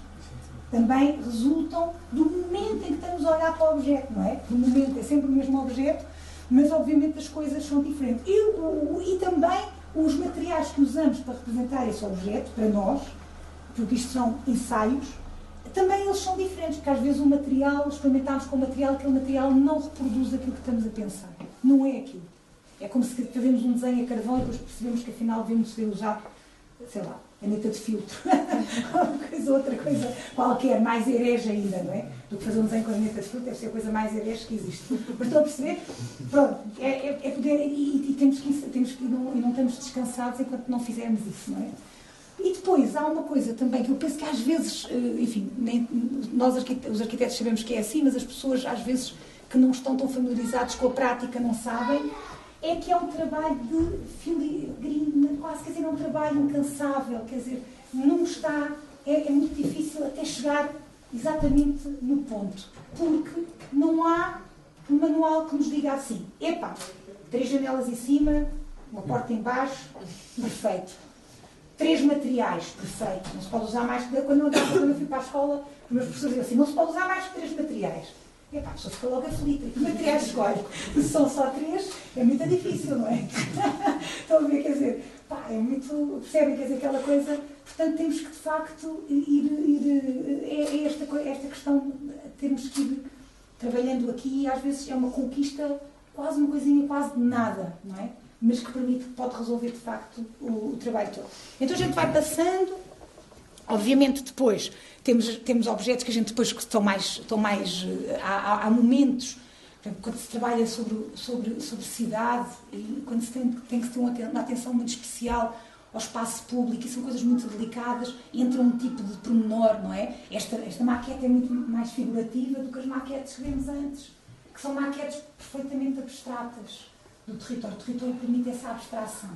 D: Também resultam do momento em que estamos a olhar para o objeto, não é? O momento é sempre o mesmo objeto, mas obviamente as coisas são diferentes. E, o, e também os materiais que usamos para representar esse objeto, para nós, porque isto são ensaios, também eles são diferentes, porque às vezes o material, experimentamos com o material, aquele material não reproduz aquilo que estamos a pensar. Não é aquilo. É como se fazemos um desenho a carvão e depois percebemos que afinal devemos ser usar, sei lá, caneta de filtro. coisa, outra coisa qualquer, mais herege ainda, não é? Do que fazer um desenho com a caneta de filtro, deve ser a coisa mais herege que existe. Mas estão a perceber? Pronto, é, é, é poder, e, e, temos que, temos que não, e não estamos descansados enquanto não fizermos isso, não é? E depois há uma coisa também que eu penso que às vezes, eh, enfim, nem, nós os arquitetos sabemos que é assim, mas as pessoas às vezes que não estão tão familiarizados com a prática não sabem, é que é um trabalho de filigrina, quase, quer dizer, é um trabalho incansável, quer dizer, não está, é, é muito difícil até chegar exatamente no ponto, porque não há um manual que nos diga assim, epá, três janelas em cima, uma porta em baixo, perfeito três materiais perfeitos. Não se pode usar mais. Quando eu, andava, quando eu fui para a escola, os meus professores diziam assim: não se pode usar mais que três materiais. E pá, a pessoa logo aflita. Que materiais escolhe? Se são só três, é muito difícil, não é? Estão a ver, quer dizer, pá, é muito. Percebem, quer dizer, aquela coisa. Portanto, temos que de facto ir. ir é, é esta, esta questão, temos que ir trabalhando aqui e às vezes é uma conquista, quase uma coisinha, quase de nada, não é? Mas que permite, pode resolver de facto o, o trabalho todo. Então a gente vai passando, obviamente depois temos, temos objetos que a gente depois estão mais, estão mais há, há momentos, quando se trabalha sobre, sobre, sobre cidade e quando se tem, tem que ter uma, atenção muito especial ao espaço público, e são coisas muito delicadas, entra um tipo de pormenor, não é? Esta, esta maquete é muito mais figurativa do que as maquetes que vemos antes, que são maquetes perfeitamente abstratas do território. O território permite essa abstração,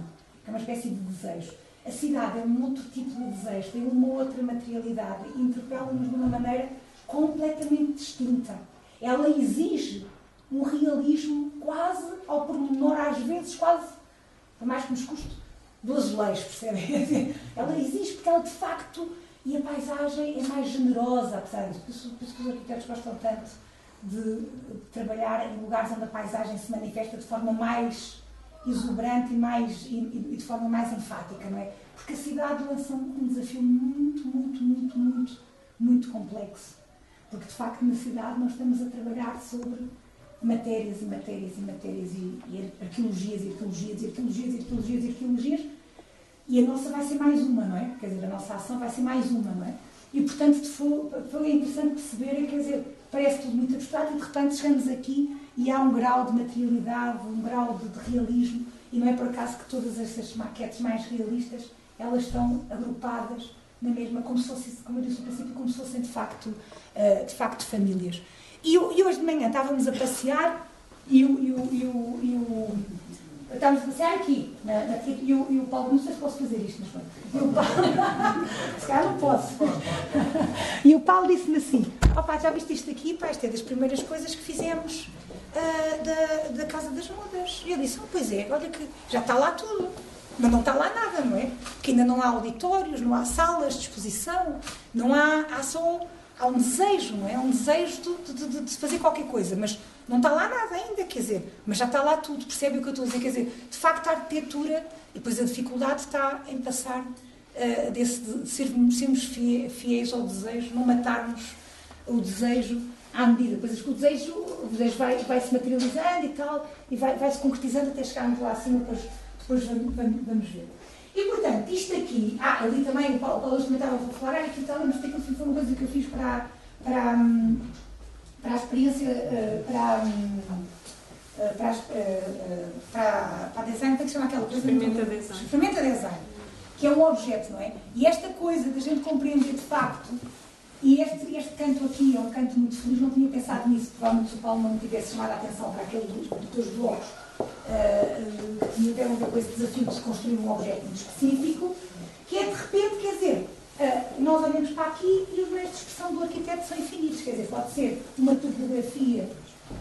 D: que é uma espécie de desejo. A cidade é um outro tipo de desejo, tem uma outra materialidade interpela-nos de uma maneira completamente distinta. Ela exige um realismo quase ao pormenor, às vezes quase, por mais que nos custe, do azulejo, percebem? Ela existe porque ela de facto, e a paisagem é mais generosa, apesar disso, por isso, por isso que os arquitetos gostam tanto de, de trabalhar em lugares onde a paisagem se manifesta de forma mais exuberante e, mais, e, e, de forma mais enfática, não é? Porque a cidade lança um desafio muito, muito, muito, muito, muito complexo. Porque, de facto, na cidade nós estamos a trabalhar sobre matérias e matérias e matérias e, e arqueologias e arqueologias e arqueologias e arqueologias e arqueologias e a nossa vai ser mais uma, não é? Quer dizer, a nossa ação vai ser mais uma, não é? E, portanto, foi, foi interessante perceber, quer dizer, parece tudo muito abstrato e, de repente, chegamos aqui e há um grau de materialidade, um grau de, de, realismo, e não é por acaso que todas essas maquetes mais realistas, elas estão agrupadas na mesma, como se como eu disse no princípio, como se fossem de facto, uh, de facto famílias. E, e, hoje de manhã estávamos a passear e o, e o, e o, e o estávamos a passear aqui, na, na, e, o, e o Paulo, não sei se posso fazer isto, mas E o Paulo, se calhar não posso. E o Paulo disse-me assim: opá, já viste isto aqui? Pá, isto é das primeiras coisas que fizemos uh, da, da Casa das Modas. E eu disse: oh, pois é, olha que já está lá tudo. Mas não está lá nada, não é? Porque ainda não há auditórios, não há salas de exposição, não há, há só há um desejo, não é? Um desejo de, de, de, fazer qualquer coisa, mas não está lá nada ainda, quer dizer, mas já está lá tudo, percebe o que eu estou a dizer? Quer dizer, de facto a arquitetura, e depois a dificuldade está em passar uh, desse, de sermos fiéis ao desejo, não matarmos o desejo à medida, depois o desejo, o desejo vai, vai se materializando e tal, e vai, vai se concretizando até chegarmos lá acima, depois, depois vamos, vamos ver. E, portanto, isto aqui, ah, ali também, o Paulo, Paulo também estava a falar, ah, aqui tal, mas aquilo foi uma coisa que eu fiz para, para, para a experiência, eh, para, eh, para, eh, para, para design, tem que chamar aquela coisa?
E: Experimenta design.
D: Experimenta design, que é um objeto, não é? E esta coisa da gente compreender de facto, e este, este canto aqui é um canto muito feliz, não tinha pensado nisso, provavelmente se o Paulo não me tivesse chamado a atenção para aqueles dos blocos. Uh, tiveram a ver com esse desafio de se construir um objeto muito específico, que é de repente, quer dizer, uh, nós olhamos para aqui e os meios de expressão do arquiteto são infinitos, quer dizer, pode ser uma topografia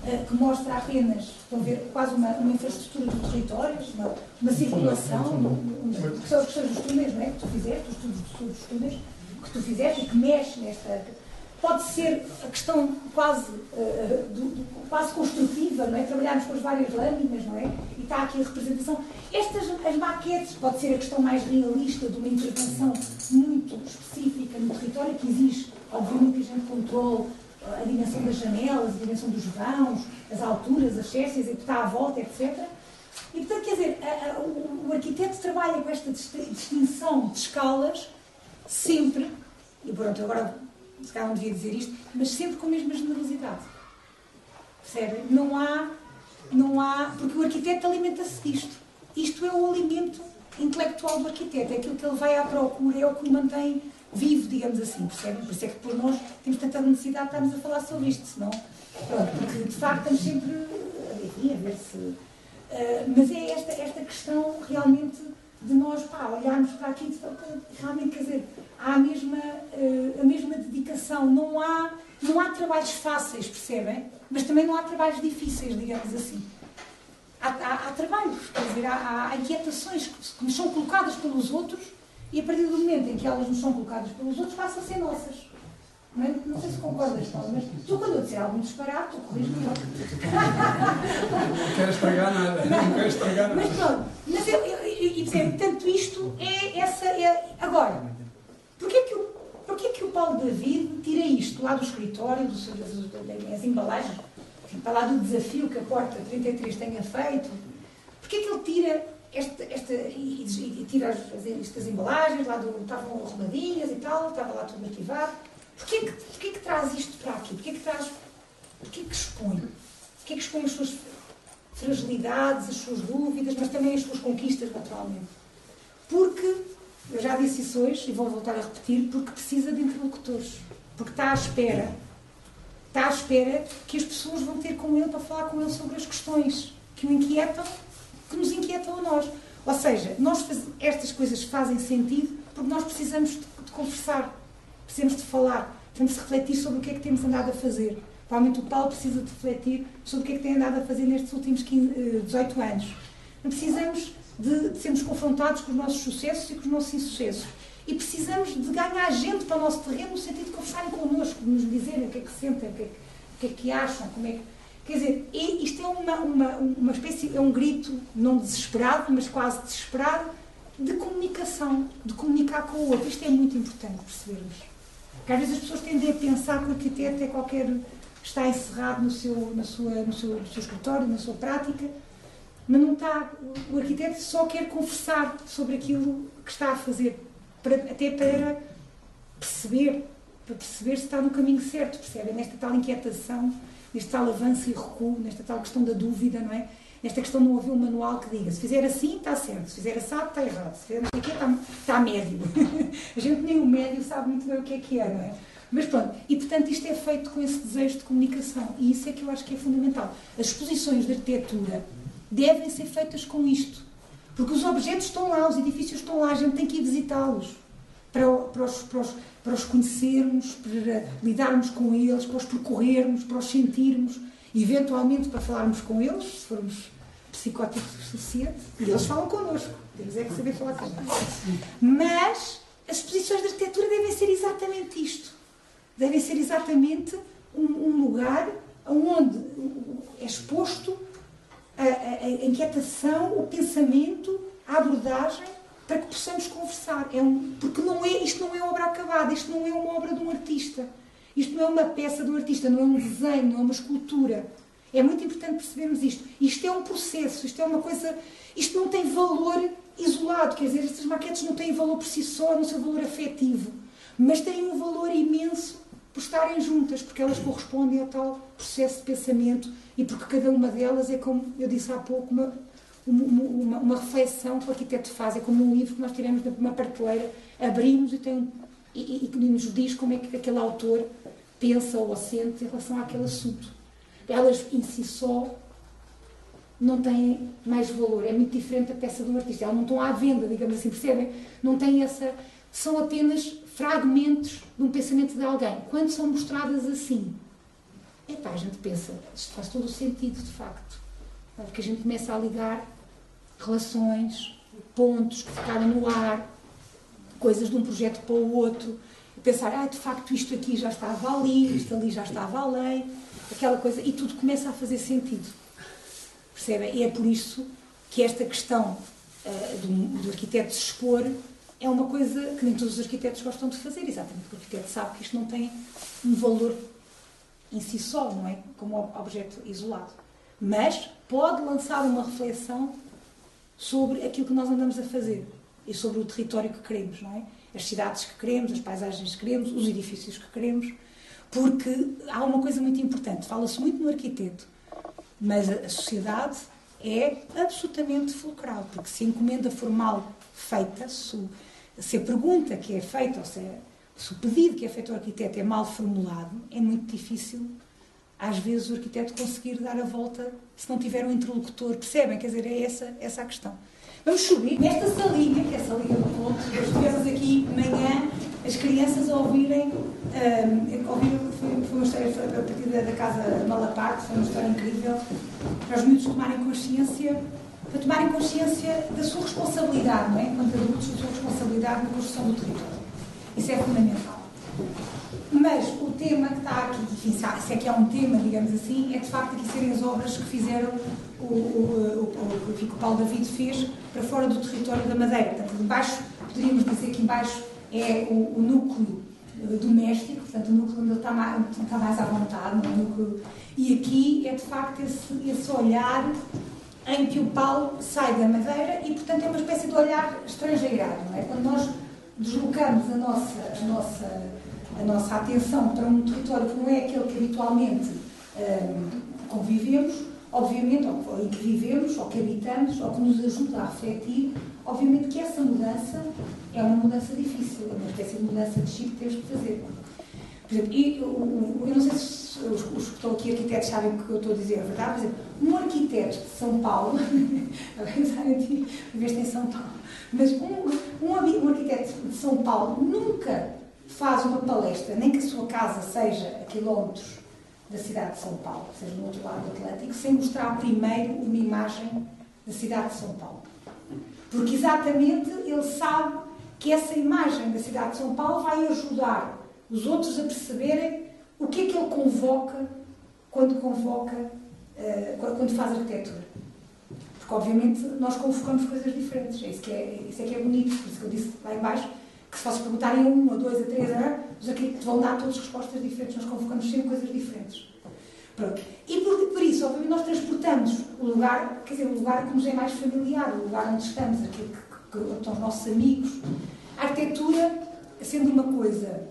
D: uh, que mostra apenas, estão a ver, quase uma, uma infraestrutura de territórios, uma, uma circulação, um, que são as questões dos túneis, não é? Que tu fizeste, os estudos dos túneis, que tu fizeste e que mexe nesta pode ser a questão quase, uh, do, do, quase construtiva, não é? Trabalharmos com as várias lâminas, não é? E está aqui a representação. Estas, as maquetes, pode ser a questão mais realista de uma intervenção muito específica no território, que exige, obviamente, que a gente controle a dimensão das janelas, a dimensão dos vãos, as alturas, as césseas, e que está à volta, etc. E, portanto, quer dizer, a, a, o, o arquiteto trabalha com esta distinção de escalas sempre, e pronto, agora se calhar não devia dizer isto, mas sempre com a mesma generosidade. Percebem? Não há, não há, porque o arquiteto alimenta-se disto. Isto é o alimento intelectual do arquiteto, é aquilo que ele vai à procura, é o que o mantém vivo, digamos assim, percebem? Por isso é que por nós temos tanta necessidade de estarmos a falar sobre isto, senão, pronto, porque de facto estamos sempre enfim, a ver se. Uh, mas é esta, esta questão realmente de nós pá, olharmos para aqui e realmente, quer dizer, há a mesma, uh, a mesma dedicação. Não há, não há trabalhos fáceis, percebem? Mas também não há trabalhos difíceis, digamos assim. Há, há, há trabalhos, quer dizer, há, há inquietações que, que nos são colocadas pelos outros e a partir do momento em que elas nos são colocadas pelos outros, passam a ser nossas. Não, sei se concordas, Paulo, mas tu, quando eu disser algum disparate, tu corriges-me.
C: Não quero estragar nada. Não quero estragar nada.
D: Mas pronto, mas eu, eu, eu, e percebe, portanto, isto é essa. É, agora, porquê que, o, porquê que o Paulo David tira isto lá do escritório, do, das, das embalagens, enfim, para lá do desafio que a Porta 33 tenha feito? Porquê que ele tira esta, esta, e, e, tira as, as, estas embalagens, lá do, estavam arrumadinhas e tal, estava lá tudo motivado? Porquê que, porquê que traz isto para aqui? Porquê que traz. Porquê que expõe? Porquê que expõe as suas fragilidades, as suas dúvidas, mas também as suas conquistas, naturalmente? Porque, eu já disse isso hoje e vou voltar a repetir, porque precisa de interlocutores. Porque está à espera. Está à espera que as pessoas vão ter com ele para falar com ele sobre as questões que o inquietam, que nos inquietam a nós. Ou seja, nós faz, estas coisas fazem sentido porque nós precisamos de, de conversar precisamos de falar, precisamos de refletir sobre o que é que temos andado a fazer. Provavelmente o Paulo precisa de refletir sobre o que é que tem andado a fazer nestes últimos 15, 18 eh, anos. Precisamos de, de sermos confrontados com os nossos sucessos e com os nossos insucessos. E precisamos de ganhar gente para o nosso terreno no sentido de conversarem connosco, de nos dizerem o que é que sentem, o que é que, o que, é que acham, como é que. Quer dizer, isto é uma, uma, uma espécie, é um grito, não desesperado, mas quase desesperado, de comunicação, de comunicar com o outro. Isto é muito importante percebermos. Porque às vezes as pessoas tendem a pensar que o arquiteto é qualquer. está encerrado no seu, na sua, no, seu, no seu escritório, na sua prática, mas não está. O arquiteto só quer conversar sobre aquilo que está a fazer, para, até para perceber, para perceber se está no caminho certo, percebem? Nesta tal inquietação, neste tal avanço e recuo, nesta tal questão da dúvida, não é? Nesta questão não haver um manual que diga se fizer assim está certo, se fizer assado está errado, se fizer aqui está, está médio. a gente nem o médio sabe muito bem o que é que é, não é? Mas pronto, e portanto isto é feito com esse desejo de comunicação e isso é que eu acho que é fundamental. As exposições de arquitetura devem ser feitas com isto, porque os objetos estão lá, os edifícios estão lá, a gente tem que ir visitá-los para, para, os, para, os, para os conhecermos, para lidarmos com eles, para os percorrermos, para os sentirmos eventualmente para falarmos com eles, se formos psicóticos o suficiente, e eles falam connosco, temos é que saber falar com eles. Mas as exposições de arquitetura devem ser exatamente isto. Devem ser exatamente um, um lugar onde é exposto a, a, a, inquietação, o pensamento, a abordagem, para que possamos conversar. É um, porque não é, isto não é obra acabada, isto não é uma obra de um artista. Isto não é uma peça de um artista, não é um desenho, não é uma escultura. É muito importante percebermos isto. Isto é um processo, isto é uma coisa. Isto não tem valor isolado, quer dizer, estas maquetes não têm valor por si só, no seu valor afetivo, mas têm um valor imenso por estarem juntas, porque elas correspondem ao tal processo de pensamento e porque cada uma delas é, como eu disse há pouco, uma, uma, uma, uma reflexão que o arquiteto faz. É como um livro que nós tiramos de uma prateleira, abrimos e, tem, e, e, e nos diz como é que aquele autor pensa ou sente em relação àquele assunto. Elas em si só não têm mais valor. É muito diferente da peça um artista. Elas não estão à venda, digamos assim, percebem? Não têm essa. São apenas fragmentos de um pensamento de alguém. Quando são mostradas assim, epá, a gente pensa, isto faz todo o sentido, de facto. Porque a gente começa a ligar relações, pontos que ficaram no ar, coisas de um projeto para o outro pensar, ah, de facto isto aqui já estava ali, isto ali já estava além, aquela coisa, e tudo começa a fazer sentido. Percebem? E é por isso que esta questão uh, do, do, arquiteto se expor é uma coisa que nem todos os arquitetos gostam de fazer, exatamente porque o arquiteto sabe que isto não tem um valor em si só, não é? Como objeto isolado. Mas pode lançar uma reflexão sobre aquilo que nós andamos a fazer e sobre o território que queremos, não é? as cidades que queremos, as paisagens que queremos, os edifícios que queremos, porque há uma coisa muito importante, fala-se muito no arquiteto, mas a sociedade é absolutamente fulcral, porque se a encomenda formal feita, se, se a pergunta que é feita, ou se, se o pedido que é feito ao arquiteto é mal formulado, é muito difícil, às vezes, o arquiteto conseguir dar a volta se não tiver um interlocutor. Percebem? Quer dizer, é essa, essa a questão. Vamos subir nesta salinha, que é a salinha do ponto. Estivemos aqui de manhã as crianças a ouvirem. Um, foi, foi uma história a partir da, da casa Malaparte, foi uma história incrível. Para os miúdos tomarem consciência para tomarem consciência da sua responsabilidade, não é? Enquanto adultos, da sua responsabilidade na construção do território. Isso é fundamental. Mas o tema que está aqui, enfim, se é que é um tema, digamos assim, é de facto aqui serem as obras que fizeram o, o, o, o, o Paulo David fez para fora do território da Madeira. Portanto, embaixo, poderíamos dizer que embaixo é o, o núcleo eh, doméstico, portanto, o núcleo onde está mais, está mais à vontade, é? núcleo, e aqui é de facto esse, esse olhar em que o Paulo sai da Madeira e, portanto, é uma espécie de olhar estrangeirado, não é? Quando nós deslocamos a nossa, a nossa, a nossa atenção para um território que não é aquele que habitualmente hum, convivemos, obviamente, ou, em que vivemos, ou que habitamos, ou que nos ajuda a refletir, obviamente que essa mudança é uma mudança difícil, é uma espécie de mudança de chip que temos que fazer. Por exemplo, eu, eu não sei se os, os, que estão aqui arquitetos sabem o que eu estou a dizer, é verdade? Por exemplo, um arquiteto de São Paulo, ti, em São Paulo, mas um, um, um arquiteto de São Paulo nunca faz uma palestra, nem que a sua casa seja a quilómetros da cidade de São Paulo, seja no outro lado do Atlântico, sem mostrar primeiro uma imagem da cidade de São Paulo. Porque exatamente ele sabe que essa imagem da cidade de São Paulo vai ajudar os outros a perceberem o que é que ele convoca quando convoca, uh, quando faz arquitetura. Porque, obviamente, nós convocamos coisas diferentes. É isso que é, isso é, que é bonito. Por isso que eu disse lá embaixo que se vocês perguntarem a um, a dois, a três, a, os arquitetos vão dar todas respostas diferentes. Nós convocamos sempre coisas diferentes. Pronto. E por, por, isso, obviamente, nós transportamos o lugar, quer dizer, o lugar que nos é mais familiar, o lugar onde estamos, aquilo que, que, que estão os nossos amigos. A arquitetura, sendo uma coisa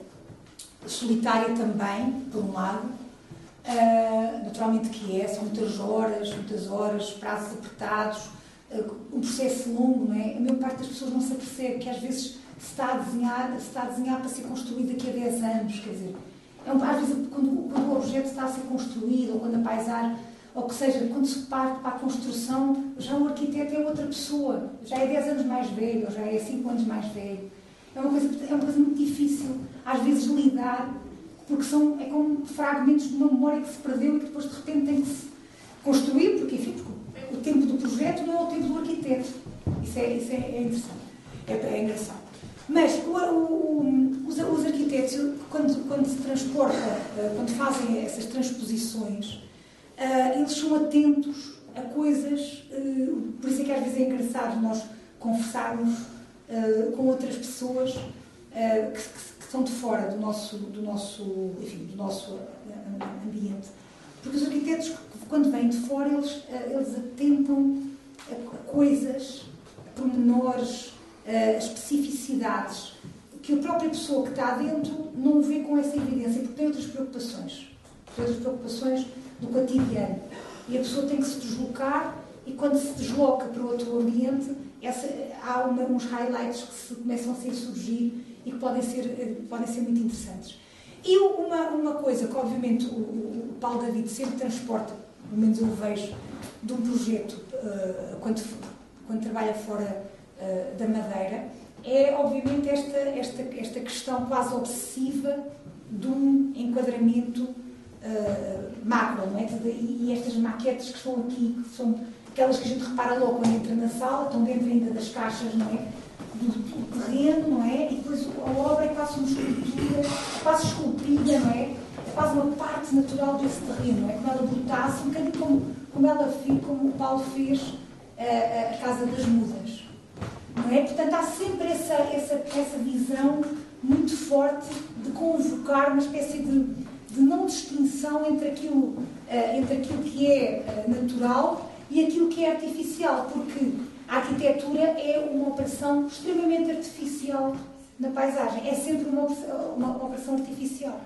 D: solitária também, por um lado, uh, naturalmente que é, são muitas horas, muitas horas, prazos apertados, uh, um processo longo, não é? A maior parte das pessoas não se apercebe que às vezes está a desenhar, se está a desenhar para ser construído daqui a 10 anos, quer dizer, é um, às vezes quando, quando o objeto está a ser construído, ou quando a paisagem, ou que seja, quando se parte para a construção, já o arquiteto é outra pessoa, já é 10 anos mais velho, ou já é 5 anos mais velho. É uma coisa, é uma coisa muito difícil, às vezes, lidar, porque são, é como fragmentos de uma memória que se perdeu e que depois, de repente, tem que se construir, porque, enfim, porque o tempo do projeto não é o tempo do arquiteto. Isso é, isso é, é interessante, é, é engraçado. Mas o, o, os, os, arquitetos, quando, quando se transporta, eh, quando fazem essas transposições, uh, eles são atentos a coisas, uh, por isso é que às vezes é engraçado nós conversarmos com outras pessoas que, que, estão de fora do nosso, do nosso, enfim, do nosso eh, ambiente. Porque os arquitetos, quando vêm de fora, eles, eles atentam a coisas, a pormenores, a especificidades que a própria pessoa que está dentro não vê com essa evidência, porque tem outras preocupações. Tem outras preocupações do cotidiano. E a pessoa tem que se deslocar e quando se desloca para outro ambiente, essa, há uma, uns highlights que se começam a ser surgir e que podem ser, eh, podem ser muito interessantes. E uma, uma coisa que, obviamente, o, o Paulo David sempre transporta, pelo menos eu vejo, de um projeto uh, quando, quando trabalha fora uh, da Madeira, é, obviamente, esta, esta, esta questão quase obsessiva de um enquadramento uh, macro, não é? E estas maquetes que estão aqui, que são aquelas que a gente repara logo quando entra na sala, estão dentro ainda das caixas, não é? Do, do terreno, não é? E depois a obra é quase uma escultura, quase esculpida, não é? É quase uma parte natural desse terreno, não é? Como ela brotasse, um bocadinho como, como ela fez, como o Paulo fez a, a, a Casa das Mudas. Não é? Portanto, há sempre essa, essa, essa visão muito forte de convocar uma espécie de, de não distinção entre aquilo, uh, entre aquilo que é uh, natural e aquilo que é artificial, porque a arquitetura é uma operação extremamente artificial na paisagem. É sempre uma, uma, uma operação artificial.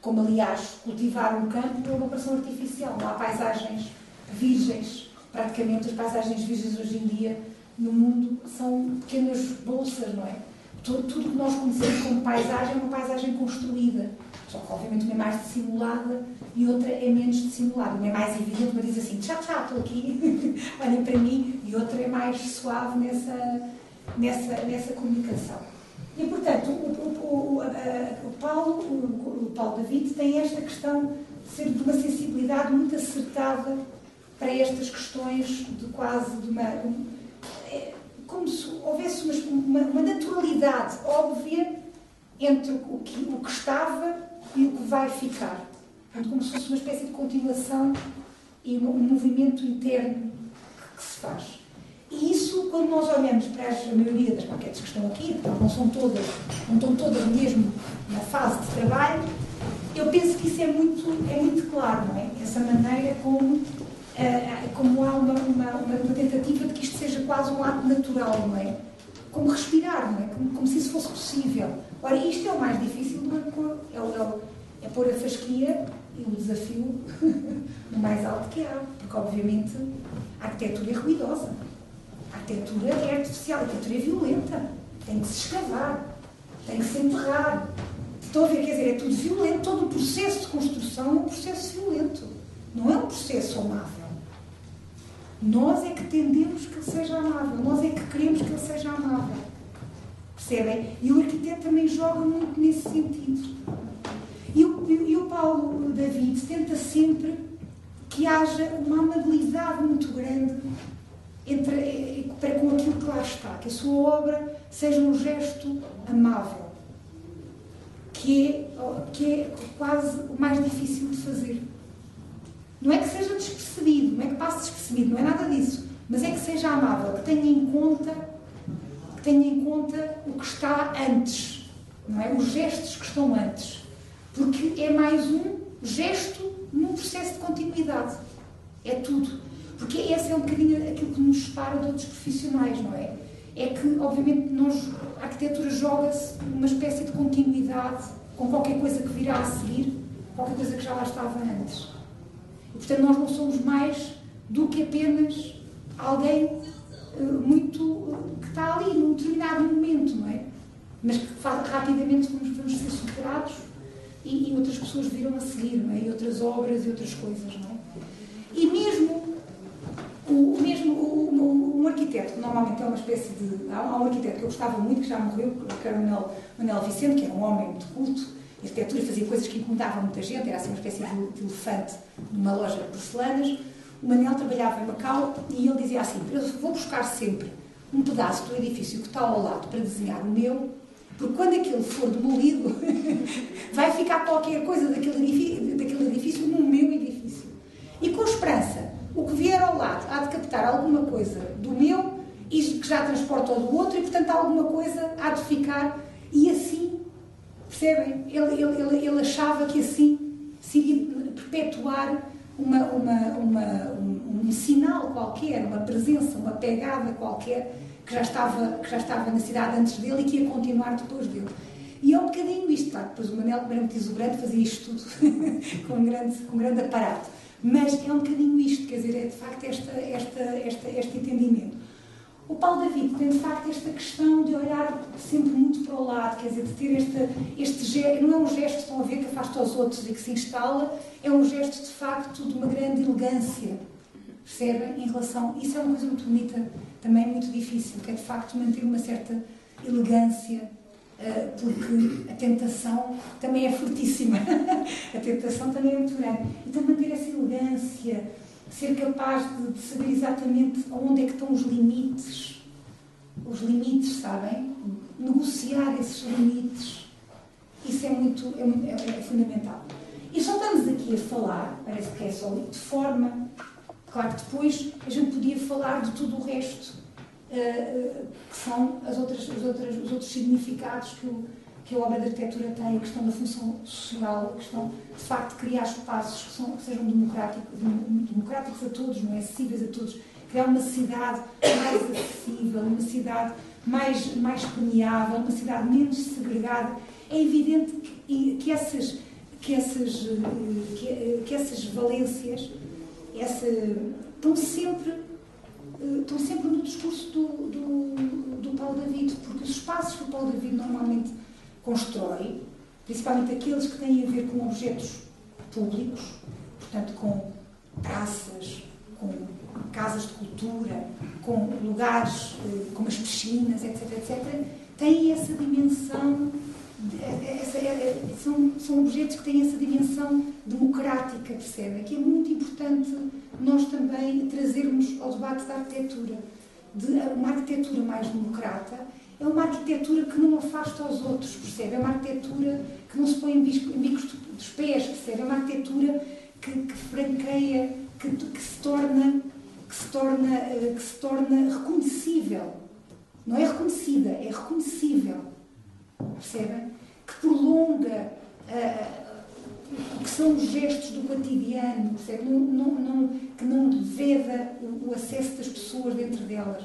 D: Como, aliás, cultivar um campo é uma operação artificial. Não há paisagens virgens. Praticamente, as paisagens virgens hoje em dia no mundo são pequenas bolsas, não é? Tudo, tudo que nós conhecemos como paisagem é uma paisagem construída. Só que, obviamente, uma é mais dissimulada e outra é menos dissimulada. Uma é mais evidente, uma diz assim: tchau, tchau, estou aqui, olhem para mim. E outra é mais suave nessa, nessa, nessa comunicação. E, portanto, o, o, o, o Paulo, o, Paulo David, tem esta questão de ser de uma sensibilidade muito acertada para estas questões de quase de uma. Como se houvesse uma, uma, naturalidade óbvia entre o que, o que estava e o que vai ficar. Como se fosse uma espécie de continuação e um, movimento interno que, se faz. E isso, quando nós olhamos para a maioria das maquetes que estão aqui, não são todas, não estão todas mesmo na fase de trabalho, eu penso que isso é muito, é muito claro, não é? Essa maneira como, como há uma, uma, uma, tentativa de que isto seja quase um ato natural, não é? Como respirar, não é? Como, como se isso fosse possível. Ora, isto é o mais difícil, é, é, é pôr a fasquia e o desafio no mais alto que há, porque obviamente a arquitetura é ruidosa, a arquitetura é artificial, a arquitetura é violenta, tem que se escavar, tem que se enterrar, Estão a ver, quer dizer, é tudo violento, todo o processo de construção é um processo violento, não é um processo amável. Nós é que tendemos que ele seja amável, nós é que queremos que ele seja amável. Percebem? E o arquiteto também joga muito nesse sentido. E o, e o Paulo David tenta sempre que haja uma amabilidade muito grande entre, para com aquilo que lá está, que a sua obra seja um gesto amável que é, que é quase o mais difícil de fazer. Não é que seja despercebido, não é que passe despercebido, não é nada disso, mas é que seja amável, que tenha em conta, que tenha em conta o que está antes, não é? Os gestos que estão antes. Porque é mais um gesto num processo de continuidade. É tudo. Porque esse é um bocadinho aquilo que nos separa de outros profissionais, não é? é que, obviamente, nós, a arquitetura joga-se uma espécie de continuidade com qualquer coisa que virá a seguir, qualquer coisa que já lá estava antes. E, portanto, nós não somos mais do que apenas alguém uh, muito uh, que está ali num determinado momento, não é? Mas que rapidamente vamos, vamos ser superados e, e, outras pessoas viram a seguir, não é? E outras obras e outras coisas, não é? E mesmo o, mesmo o, um arquiteto, normalmente é uma espécie de. Há, um arquiteto que eu gostava muito, que já morreu, que era o Manuel, Manuel Vicente, que era um homem muito culto, e arquitetura fazia coisas que incomodavam muita gente, era assim uma espécie de, de elefante numa loja de porcelanas. O Manuel trabalhava em Macau e ele dizia assim: Eu vou buscar sempre um pedaço do edifício que está ao lado para desenhar o meu, porque quando aquilo for demolido, vai ficar qualquer coisa daquele edifício, daquele edifício no meu edifício. E com esperança o que vier ao lado há de captar alguma coisa do meu e que já transporta ao do outro e, portanto, alguma coisa há de ficar. E assim, percebem? Ele, ele, ele, ele achava que assim se iria perpetuar uma, uma, uma, um, um, sinal qualquer, uma presença, uma pegada qualquer que já, estava, que já estava na cidade antes dele e que ia continuar depois dele. E é um bocadinho isto, claro, depois o Manel, como era muito exuberante, fazia isto tudo com, um grande, com um grande aparato. Mas é um bocadinho isto, quer dizer, é de facto esta, esta, esta, este entendimento. O Paulo David tem de facto esta questão de olhar sempre muito para o lado, quer dizer, de ter este, este gesto, não é um gesto, estão a ver, que afasta os outros e que se instala, é um gesto de facto de uma grande elegância, percebem? Em relação. Isso é uma coisa muito bonita, também muito difícil, que é de facto manter uma certa elegância eh, porque a tentação também é fortíssima. a tentação também é muito grande. Então, manter essa elegância, ser capaz de, de, saber exatamente onde é que estão os limites, os limites, sabem? Negociar esses limites, isso é muito, é, é, é fundamental. E só estamos aqui a falar, parece que é só de forma, claro que depois a gente podia falar de tudo o resto, uh, que são as outras, as outras, os outros significados que, o, que a obra de arquitetura tem, a questão da função social, a questão de facto de criar espaços que, são, que sejam democráticos, democráticos a todos, não é? acessíveis a todos, criar uma cidade mais acessível, uma cidade mais, mais permeável, uma cidade menos segregada. É evidente que, que essas, que, essas, eh, que, que essas valências essa, estão sempre eh, estão sempre no discurso do, do, do Paulo David, porque os espaços que o Paulo David normalmente constrói, principalmente aqueles que têm a ver com objetos públicos, portanto com praças, com casas de cultura, com lugares eh, como as piscinas, etc, etc, têm essa dimensão essa, é, são, são objetos que têm essa dimensão democrática, percebem? Que é muito importante nós também trazermos ao debate da arquitetura. De uma arquitetura mais democrata é uma arquitetura que não afasta os outros, percebe? É uma arquitetura que não se põe em bicos dos pés, percebe? É uma arquitetura que, que franqueia, que, que, se torna, que, se torna, eh, que se torna reconhecível. Não é reconhecida, é reconhecível. Percebem? Que prolonga uh, o que são os gestos do cotidiano, percebe? Não, não, não, que não veda o, o acesso das pessoas dentro delas.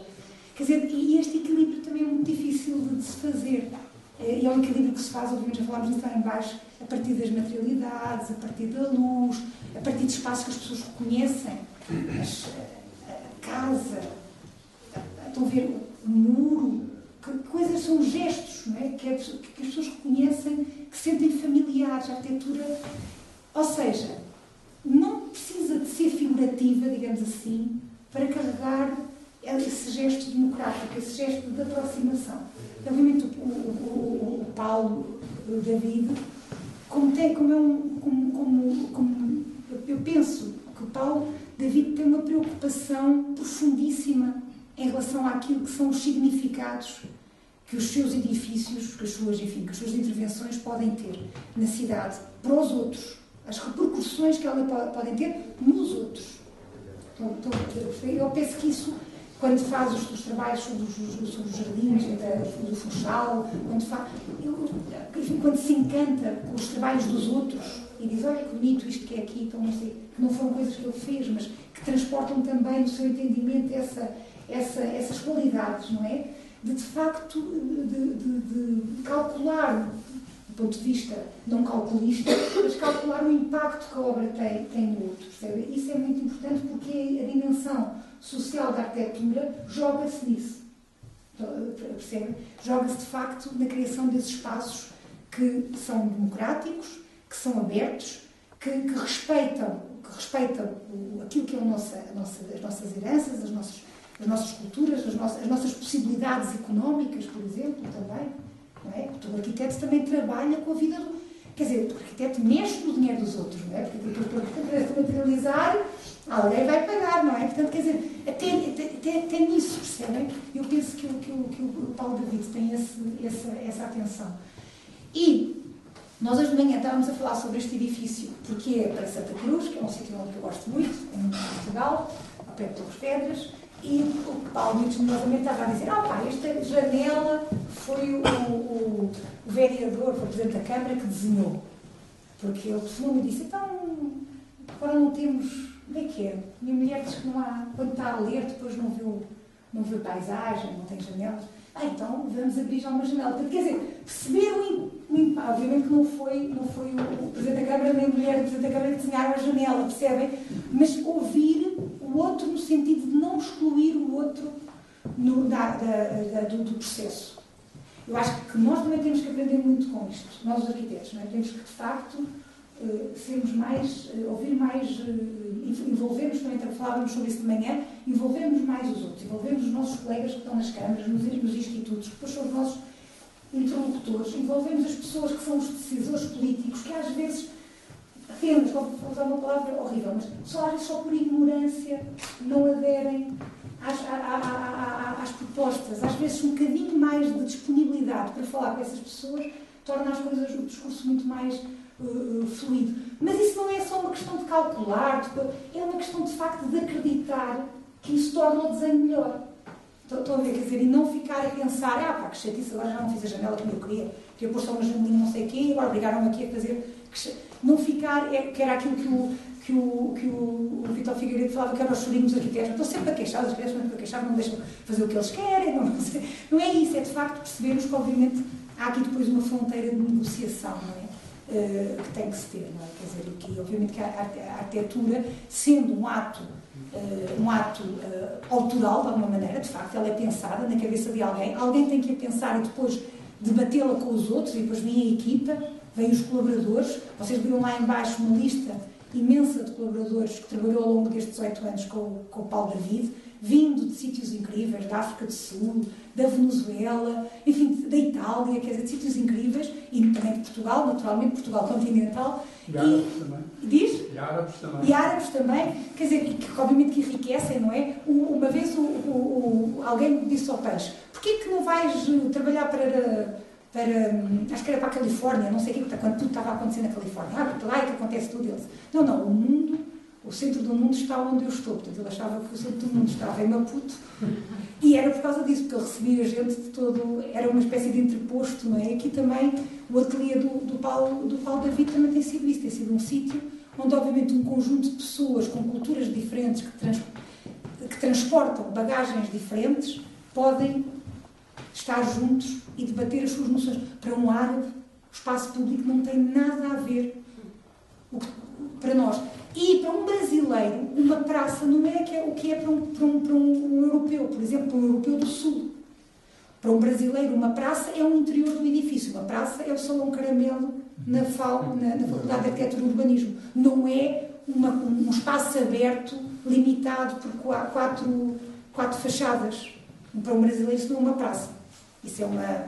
D: Quer dizer, e este equilíbrio também é muito difícil de, se fazer. Eh, e é um equilíbrio que se faz, obviamente, já falámos disso lá em baixo, a partir das materialidades, a partir da luz, a partir de espaços que as pessoas reconhecem. As, a, casa, a, estão a ver o muro, que coisas são gestos não é? que, que as pessoas reconhecem, que sentem familiares, a arquitetura. Ou seja, não precisa de ser figurativa, digamos assim, para carregar esse gesto democrático, esse gesto de aproximação. Obviamente, o, o, o Paulo, o David, como, tem, como, é um, como, como, como eu penso que o Paulo, David, tem uma preocupação profundíssima em relação àquilo que são os significados que os seus edifícios, que as suas, enfim, que as suas intervenções podem ter na cidade para os outros, as repercussões que elas podem ter nos outros. Então, então, eu penso que isso quando faz os, os trabalhos sobre os, sobre os jardins do Funchal, quando, faz, enfim, quando se encanta com os trabalhos dos outros e diz, olha que bonito isto que é aqui, então não sei, que não foram coisas que ele fez, mas que transportam também no seu entendimento essa, essa, essas qualidades, não é? De, de facto, de, de, de calcular do ponto de vista não calculista, mas calcular o impacto que a obra tem, tem no outro. Percebe? Isso é muito importante porque a dimensão social da arquitetura joga-se nisso. Então, percebe? Joga-se de facto na criação desses espaços que são democráticos, que são abertos, que, que respeitam, que respeitam o, aquilo que é a nossa, a nossa, as nossas heranças, as nossas, as nossas culturas, as nossas, as nossas possibilidades económicas, por exemplo, também. Não é? Porque o arquiteto também trabalha com a vida do. Quer dizer, o arquiteto mexe no dinheiro dos outros, não é? Porque para materializar, alguém vai pagar, não é? Portanto, quer dizer, até, até, até nisso, percebem? Eu penso que, que, que o Paulo David tem esse, essa, essa atenção. E nós hoje de manhã estávamos a falar sobre este edifício, porque é para Santa Cruz, que é um sítio onde eu gosto muito, em Portugal, ao pé de Torres Pedras, e o Paulo muito generosamente estava a dizer, ah pá, esta janela foi o, o, o vereador, foi o Presidente da Câmara que desenhou. Porque ele telefonou-me e disse, então, agora não temos como é que é? Minha mulher diz que não há, quando está a ler, depois não viu, não viu paisagem, não tem janelas. Ah, então vamos abrir já uma janela. Portanto, quer dizer, perceber o impacto. Obviamente que não foi, não foi o Presidente da Câmara nem a mulher do Presidente da Câmara que desenharam a janela, percebem? Mas ouvir o outro no sentido de não excluir o outro no, da, da, da, do, do, processo. Eu acho que nós também temos que aprender muito com isto, nós os arquitetos, não é? Temos que, de facto, sermos mais, uh, ouvir mais, uh, envolvermos, também falávamos sobre isso de manhã, envolvermos mais os outros, envolvermos os nossos colegas que estão nas câmaras, nos, nos institutos, que depois são os nossos interlocutores, envolvemos as pessoas que são os decisores políticos, que às vezes apenas, vou usar uma palavra horrível, mas só, só por ignorância não aderem às, às, às, propostas. Às vezes um bocadinho mais de disponibilidade para falar com essas pessoas torna as coisas, o discurso muito mais uh, fluido. Mas isso não é só uma questão de calcular, é uma questão de facto de acreditar que isso torna o desenho melhor. Estão a ver, quer dizer, e não ficar a pensar, ah pá, que chatice, agora já não fiz a janela como eu queria, queria pôr só uma janelinha não sei o quê, agora obrigaram-me aqui a fazer. Não ficar, é, que era aquilo que o, que o, que o, o Vitor Figueiredo falava, que eram os chorinhos arquitetos. Estão sempre a queixar, os arquitetos sempre a queixar, não deixam fazer o que eles querem. Não, não, não é isso, é de facto percebermos que, obviamente, há aqui depois uma fronteira de negociação, não é? Uh, que tem que se ter, não é? Quer dizer, que, obviamente, que a, arquitetura, sendo um ato uh, um ato uh, autoral, de alguma maneira, de facto, ela é pensada na cabeça de alguém, alguém tem que a pensar e depois debatê-la com os outros, e depois vem a equipa, vêm os colaboradores. Vocês viram lá embaixo uma lista imensa de colaboradores que trabalhou ao longo destes oito anos com, com o Paulo David, vindo de sítios incríveis, da África do Sul, da Venezuela, enfim, da Itália, quer dizer, de sítios incríveis, e também de Portugal, naturalmente, Portugal continental.
C: E árabes também.
D: Diz?
C: E árabes também.
D: E árabes também, quer dizer, que, obviamente que enriquecem, não é? Uma vez o, o- o- alguém disse ao peixe, porquê que não vais eh, trabalhar para, para, hum, acho que era para a Califórnia, não sei o que, quando tudo estava a acontecer na Califórnia. Ah, porque lá é que acontece tudo. Ele disse, não, não, o mundo, o centro do mundo está onde eu estou. Portanto, ele achava que o centro do mundo estava em Maputo. E era por causa disso, porque ele recebia gente de todo, era uma espécie de entreposto, não é? Aqui também, o ateliê do, do, Paulo, do Paulo David também tem sido isso, tem sido um sítio onde, obviamente, um conjunto de pessoas com culturas diferentes que, trans, que transportam bagagens diferentes podem estar juntos e debater as suas noções. Para um árabe, o espaço público não tem nada a ver o que- para nós. E para um brasileiro, uma praça não é, é o que é para um, para, um, para um- europeu, por exemplo, para um europeu do Sul. Para um brasileiro, uma praça é o interior do edifício. Uma praça é o Salão Caramelo na, FAO, na, na Faculdade de Arquitetura e Urbanismo. Não é uma- um espaço aberto, limitado por qua- quatro, quatro fachadas. Para um brasileiro, isso não é uma praça. Isso é, uma, é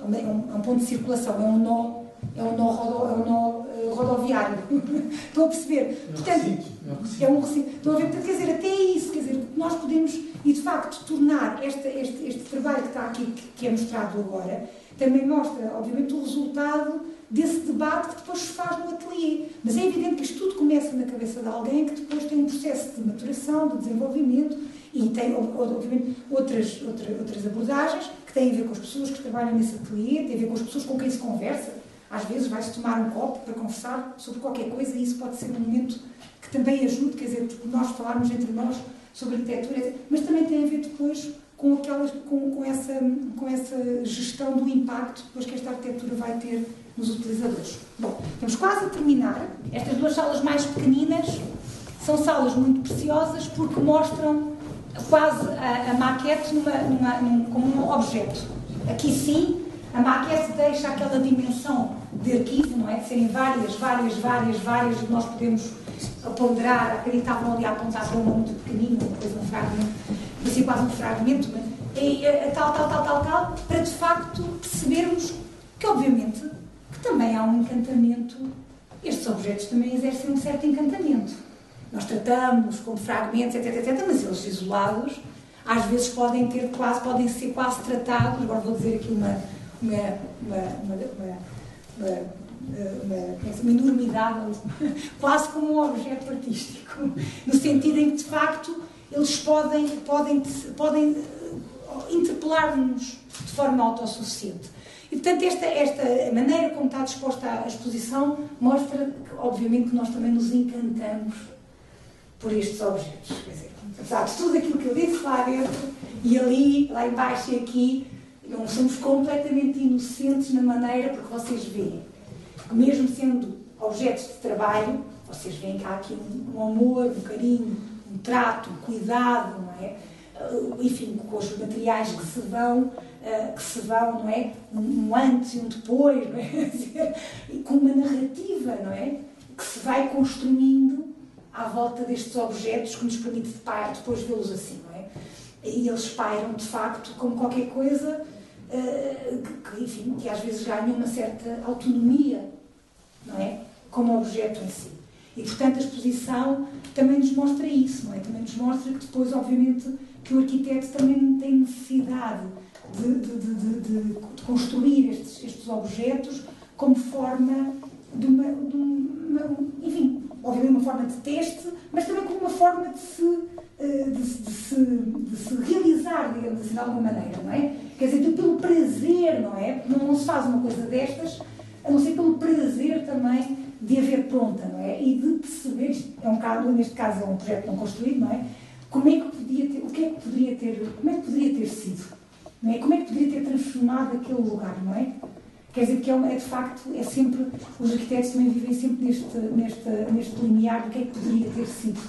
D: é um, é um ponto de circulação, é um nó, é um nó, é um nó eh, rodoviário. Estão a perceber?
C: É um
D: Portanto,
C: recinto, é um recinto.
D: é um recinto. Estão a ver? Portanto, quer dizer, até isso, quer dizer, nós podemos, e de facto, tornar esta- este, este trabalho que está aqui, que, que é mostrado agora, também mostra, obviamente, o resultado desse debate que depois se faz no ateliê. Mas é evidente que isto tudo começa na cabeça de alguém que depois tem um processo de maturação, de desenvolvimento e tem, ob- obviamente, outras, outra- outras abordagens que têm a ver com as pessoas que trabalham nesse ateliê, têm a ver com as pessoas com quem se conversa. Às vezes vai-se tomar um copo para conversar sobre qualquer coisa e isso pode ser um momento que também ajude, quer dizer, nós falarmos entre nós sobre arquitetura, mas também tem a ver depois com, aquelas, com, com, essa, com essa gestão do impacto depois que esta arquitetura vai ter nos utilizadores. Bom, estamos quase a terminar. Estas duas salas mais pequeninas são salas muito preciosas porque mostram quase a, a maquete numa, numa, num, como um objeto. Aqui sim, a maquete deixa aquela dimensão de arquivo, não é? De serem várias, várias, várias, várias, e nós podemos ponderar, acreditavam ali a apontar para uma muito pequenina, depois um fragmento, parecia quase um fragmento, e, e, tal, tal, tal, tal, tal, para de facto percebermos que, obviamente, que também há um encantamento, estes objetos também exercem um certo encantamento. Nós tratamos como fragmentos, etc, etc, mas eles isolados, às vezes podem ter quase, podem ser quase tratados, agora vou dizer aqui uma, uma, uma, uma, uma, uma, uma, uma enormidade, quase como um objeto artístico, no sentido em que de facto eles podem, podem, podem eh, interpelar-nos de forma autossuficiente. E, portanto, esta, esta maneira como está disposta a exposição mostra, que, obviamente, que nós também nos encantamos por estes objetos. Quer dizer, apesar de tudo aquilo que eu disse lá dentro, e ali, lá embaixo e aqui, não somos completamente inocentes na maneira, porque vocês veem que mesmo sendo objetos de trabalho, vocês veem que há aqui um, um amor, um carinho, um trato, um cuidado, não é? Uh, enfim, com os materiais que se vão, uh, que se vão, não é? Um, antes e um depois, não é? e com uma narrativa, não é? Que se vai construindo à volta destes objetos que nos permite depois vê-los assim, não é? E eles pairam, de facto, como qualquer coisa que, que, enfim, que às vezes ganha uma certa autonomia, não é? Como objeto em si. E, portanto, a exposição também nos mostra isso, não é? Também nos mostra que depois, obviamente, que o arquiteto também tem necessidade de, de, de, de construir estes, estes, objetos como forma de uma, de uma, enfim, obviamente uma forma de teste, mas também como uma forma de se, eh, de, se, de se realizar, digamos assim, de alguma maneira, não é? Quer dizer, pelo prazer, não é? Não, não se faz uma coisa destas, a não ser pelo prazer também de haver pronta, não é? E de perceber, é um caso, neste caso é um projeto não construído, não é? Como é que podia ter, o que é que poderia ter, como é que poderia ter sido, não é? Como é que poderia ter transformado aquele lugar, não é? Quer dizer que é, é, de facto, é sempre, os arquitetos também vivem sempre neste, neste, neste limiar do que é que poderia ter sido.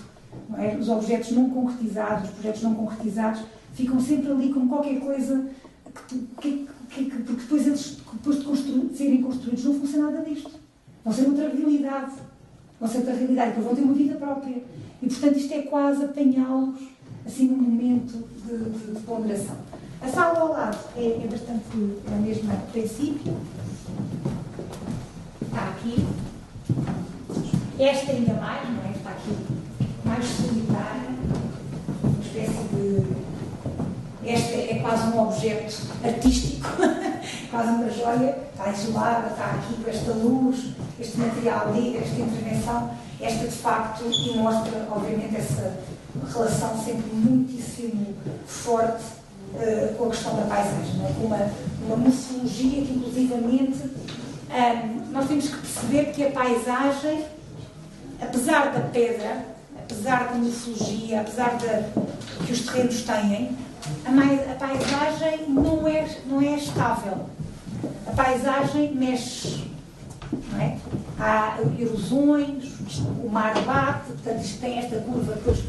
D: É? Os objetos não concretizados, os projetos não concretizados, ficam sempre ali como qualquer coisa que, que, que, que porque depois eles, depois de, construir, de serem construídos, não funciona nada disto. Vão ser outra realidade. Vão ser outra realidade, depois vão ter uma vida própria. E, portanto, isto é quase apanhá-los assim num momento de, de, de ponderação. A sala ao lado é, é bastante é a mesma princípio. Está aqui. Esta ainda mais, não é? Está aqui mais solitária, uma espécie de. Esta é quase um objeto artístico, quase uma joia, está isolada, está aqui com esta luz, este material ali, esta intervenção, esta de facto, mostra, obviamente, essa relação sempre muitíssimo forte uh, com a questão da paisagem, é? com uma, uma morfologia que, inclusivamente, um, nós temos que perceber que a paisagem, apesar da pedra, apesar da morfologia, apesar de que os terrenos têm, a, a paisagem não é, não é estável. A paisagem mexe. Não é? Há erosões, o mar bate, portanto isto tem esta curva, depois,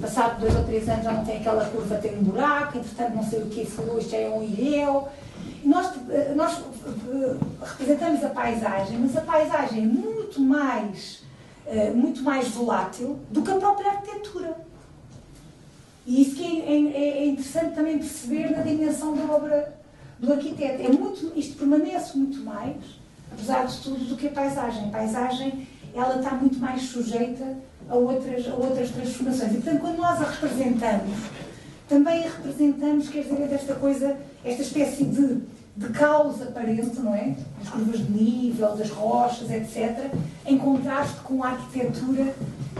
D: passado dois ou três anos, já não tem aquela curva, tem um buraco, entretanto não sei o que falou, isto é um ilhéu. Nós, nós eh, representamos a paisagem, mas a paisagem é muito mais, eh, muito mais volátil do que a própria arquitetura. E isso que é, é, é interessante também perceber na dimensão da obra do arquiteto. É muito, isto permanece muito mais, apesar de tudo, do que a paisagem. A paisagem ela está muito mais sujeita a outras, a outras transformações. E, portanto, quando nós a representamos, também a representamos, quer dizer, desta coisa, esta espécie de, de causa aparente, não é? Das curvas de nível, das rochas, etc., em contraste com a arquitetura,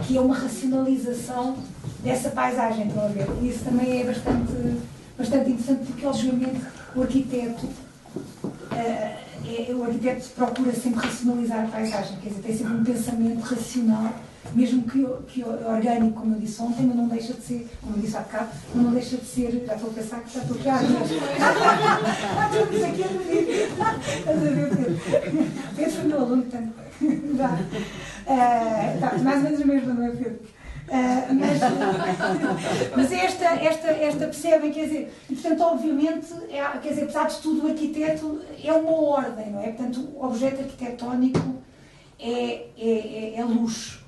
D: que é uma racionalização dessa paisagem, estão a ver? E isso também é bastante, bastante interessante, porque, obviamente, o arquiteto. Uh, é, o arquiteto procura sempre racionalizar a paisagem, quer dizer, tem sempre um pensamento racional, mesmo que, que orgânico, como eu disse ontem, mas não deixa de ser, como eu disse há bocado, mas não deixa de ser, já estou a pensar que já estou já. Estamos aqui a ver. Estás a ver, Pedro? Pedro foi meu aluno, portanto, já. Uh, tá, mais ou menos o mesmo, não é, Pedro? Uh, mas, mas esta, esta, esta percebem, quer dizer, e portanto, obviamente, é, quer dizer, apesar de tudo, o arquiteto é uma ordem, não é? Portanto, o objeto arquitetónico é, é, é, é luz.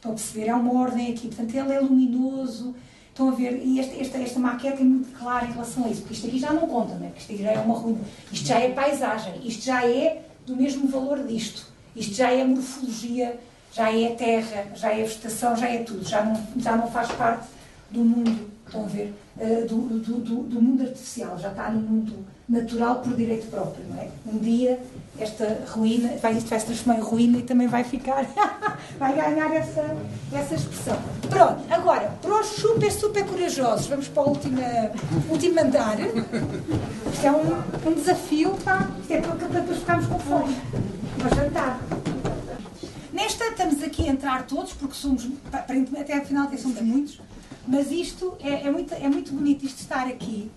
D: Estão a perceber? É uma ordem aqui, portanto, ele é luminoso. Estão a ver? E esta, esta, esta maquete é muito clara em relação a isso, porque isto aqui já não conta, não é? Porque isto aqui já é uma ruína. Isto já é paisagem, isto já é do mesmo valor disto. Isto já é morfologia já é terra, já é vegetação, já é tudo, já não, já não faz parte do mundo, estão a ver, uh, do, do, do, do, mundo artificial, já está no mundo natural por direito próprio, não é? Um dia esta ruína, vai, isto vai se transformar em ruína e também vai ficar, vai ganhar essa, essa expressão. Pronto, agora, para os super, super corajosos, vamos para o último, último andar. Isto é um, um desafio, isto é para, para depois ficarmos com fome, para jantar. Nesta estamos aqui a entrar todos, porque somos, até ao final até somos muitos, mas isto é, é, muito, é muito bonito isto estar aqui,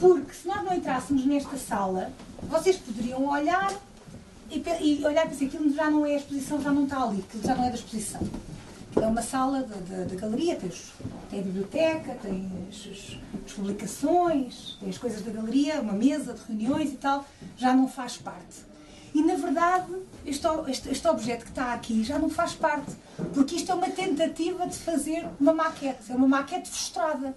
D: porque se nós não entrássemos nesta sala, vocês poderiam olhar e, e olhar para si, aquilo já não é a exposição, já não está ali, aquilo já não é da exposição. É uma sala da galeria, tem, os, tem, a biblioteca, tem as, as, publicações, tem as coisas da galeria, uma mesa de reuniões e tal, já não faz parte. E, na verdade, este, este, este, objeto que está aqui já não faz parte, porque isto é uma tentativa de fazer uma maquete, é uma maquete frustrada.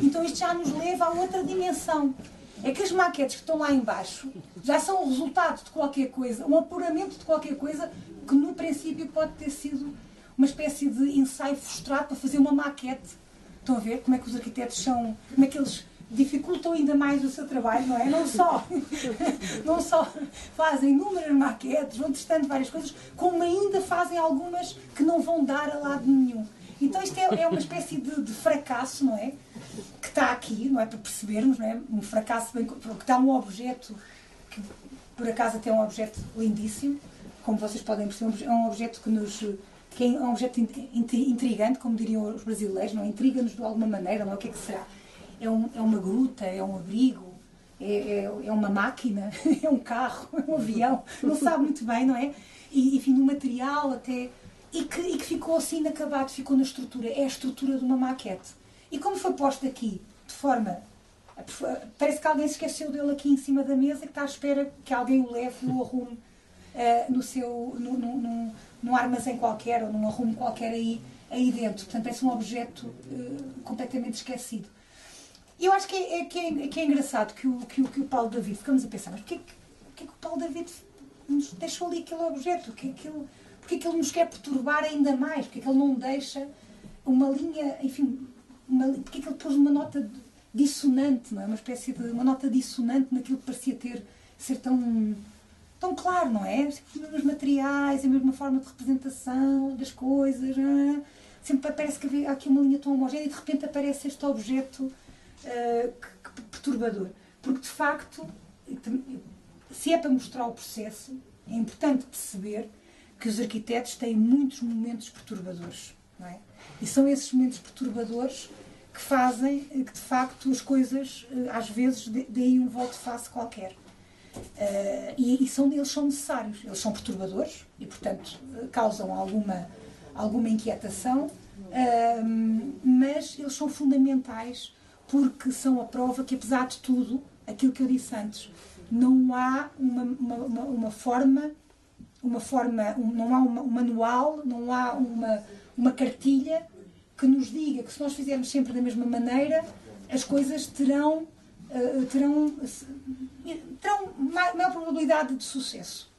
D: Então isto já nos leva a outra dimensão. É que as maquetes que estão lá embaixo já são o resultado de qualquer coisa, um apuramento de qualquer coisa que no princípio pode ter sido uma espécie de ensaio frustrado para fazer uma maquete. Estão a ver como é que os arquitetos são, como é que eles dificultam ainda mais o seu trabalho, não é? Não só, não só fazem inúmeras maquetes, vão testando várias coisas, como ainda fazem algumas que não vão dar a lado nenhum. Então isto é, é uma espécie de, de, fracasso, não é? Que está aqui, não é? Para percebermos, não é? Um fracasso bem, porque está um objeto que por acaso até é um objeto lindíssimo, como vocês podem perceber, é um objeto que nos que é um objeto intrigante, como diriam os brasileiros, não é? Intriga-nos de alguma maneira, não é? O que é que será? é, um, é uma gruta, é um abrigo, é, é, é, uma máquina, é um carro, é um avião, não sabe muito bem, não é? E, enfim, no material até. E que, e que ficou assim inacabado, ficou na estrutura. É a estrutura de uma maquete. E como foi posto aqui, de forma. Parece que alguém se esqueceu dele aqui em cima da mesa, que está à espera que alguém o leve e o arrume uh, no seu. No, no, num, num armazém qualquer ou num arrumo qualquer aí aí dentro. Portanto, parece um objeto uh, completamente esquecido. E eu acho que é, é, que, é, que é engraçado que o, que, o, que o Paulo David, ficamos a pensar, mas porquê, porquê que o Paulo David nos deixou ali aquele objeto? Porquê que ele, porquê que ele nos quer perturbar ainda mais? Porquê que ele não deixa uma linha, enfim, uma, porquê que ele pôs uma nota dissonante, não é? uma espécie de uma nota dissonante naquilo que parecia ter, ser tão tão claro, não é? Os mesmos materiais, a mesma forma de representação das coisas. É? Sempre parece que há aqui uma linha tão homogénea e de repente aparece este objeto uh, que, que perturbador. Porque de facto, se é para mostrar o processo, é importante perceber que os arquitetos têm muitos momentos perturbadores. Não é? E são esses momentos perturbadores que fazem que de facto as coisas eh, às vezes deem um volto face qualquer. Uh, e, e são, eles são necessários, eles são perturbadores e, portanto, causam alguma, alguma inquietação, uh, mas eles são fundamentais porque são a prova que, apesar de tudo, aquilo que eu disse antes, não há uma, uma, uma, uma forma, uma forma um, não há um manual, não há uma, uma cartilha que nos diga que se nós fizermos sempre da mesma maneira, as coisas terão uh, terão, terão maior probabilidade de sucesso.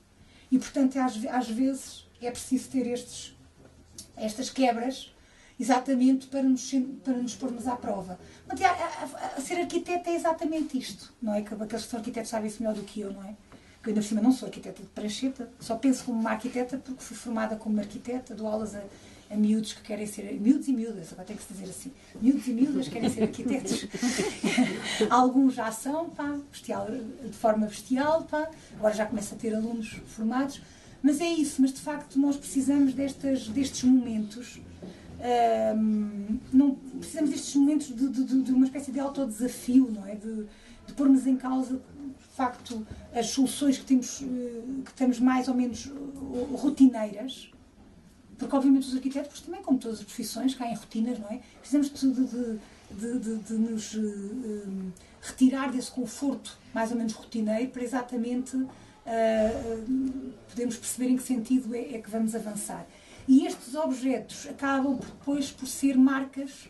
D: E, portanto, às, às vezes é preciso ter estes, estas quebras exatamente para nos, para nos pormos à prova. Mas, a, a, a, ser arquiteto é exatamente isto, não é? Que aqueles que são arquitetos sabem isso melhor do que eu, não é? Eu, ainda por cima, não sou arquiteta de prancheta, só penso como uma arquiteta porque fui formada como arquiteta, dou aulas a a miúdos que querem ser, miúdos e miúdas, agora tem que se dizer assim, miúdos e miúdas querem ser arquitetos. Alguns já são, pá, bestial, de forma bestial, pá, agora já começa a ter alunos formados, mas é isso, mas de facto nós precisamos destas, destes momentos, um, não, precisamos destes momentos de, de, de, uma espécie de autodesafio, não é? De, de pormos em causa, de facto, as soluções que temos, eh, que temos mais ou menos eh, rotineiras, porque, obviamente, os arquitetos, também, como todas as profissões, caem rotinas, não é? Precisamos de, de, de, de, nos uh, retirar desse conforto mais ou menos rotineiro para exatamente uh, podermos perceber em que sentido é, é, que vamos avançar. E estes objetos acabam depois por ser marcas,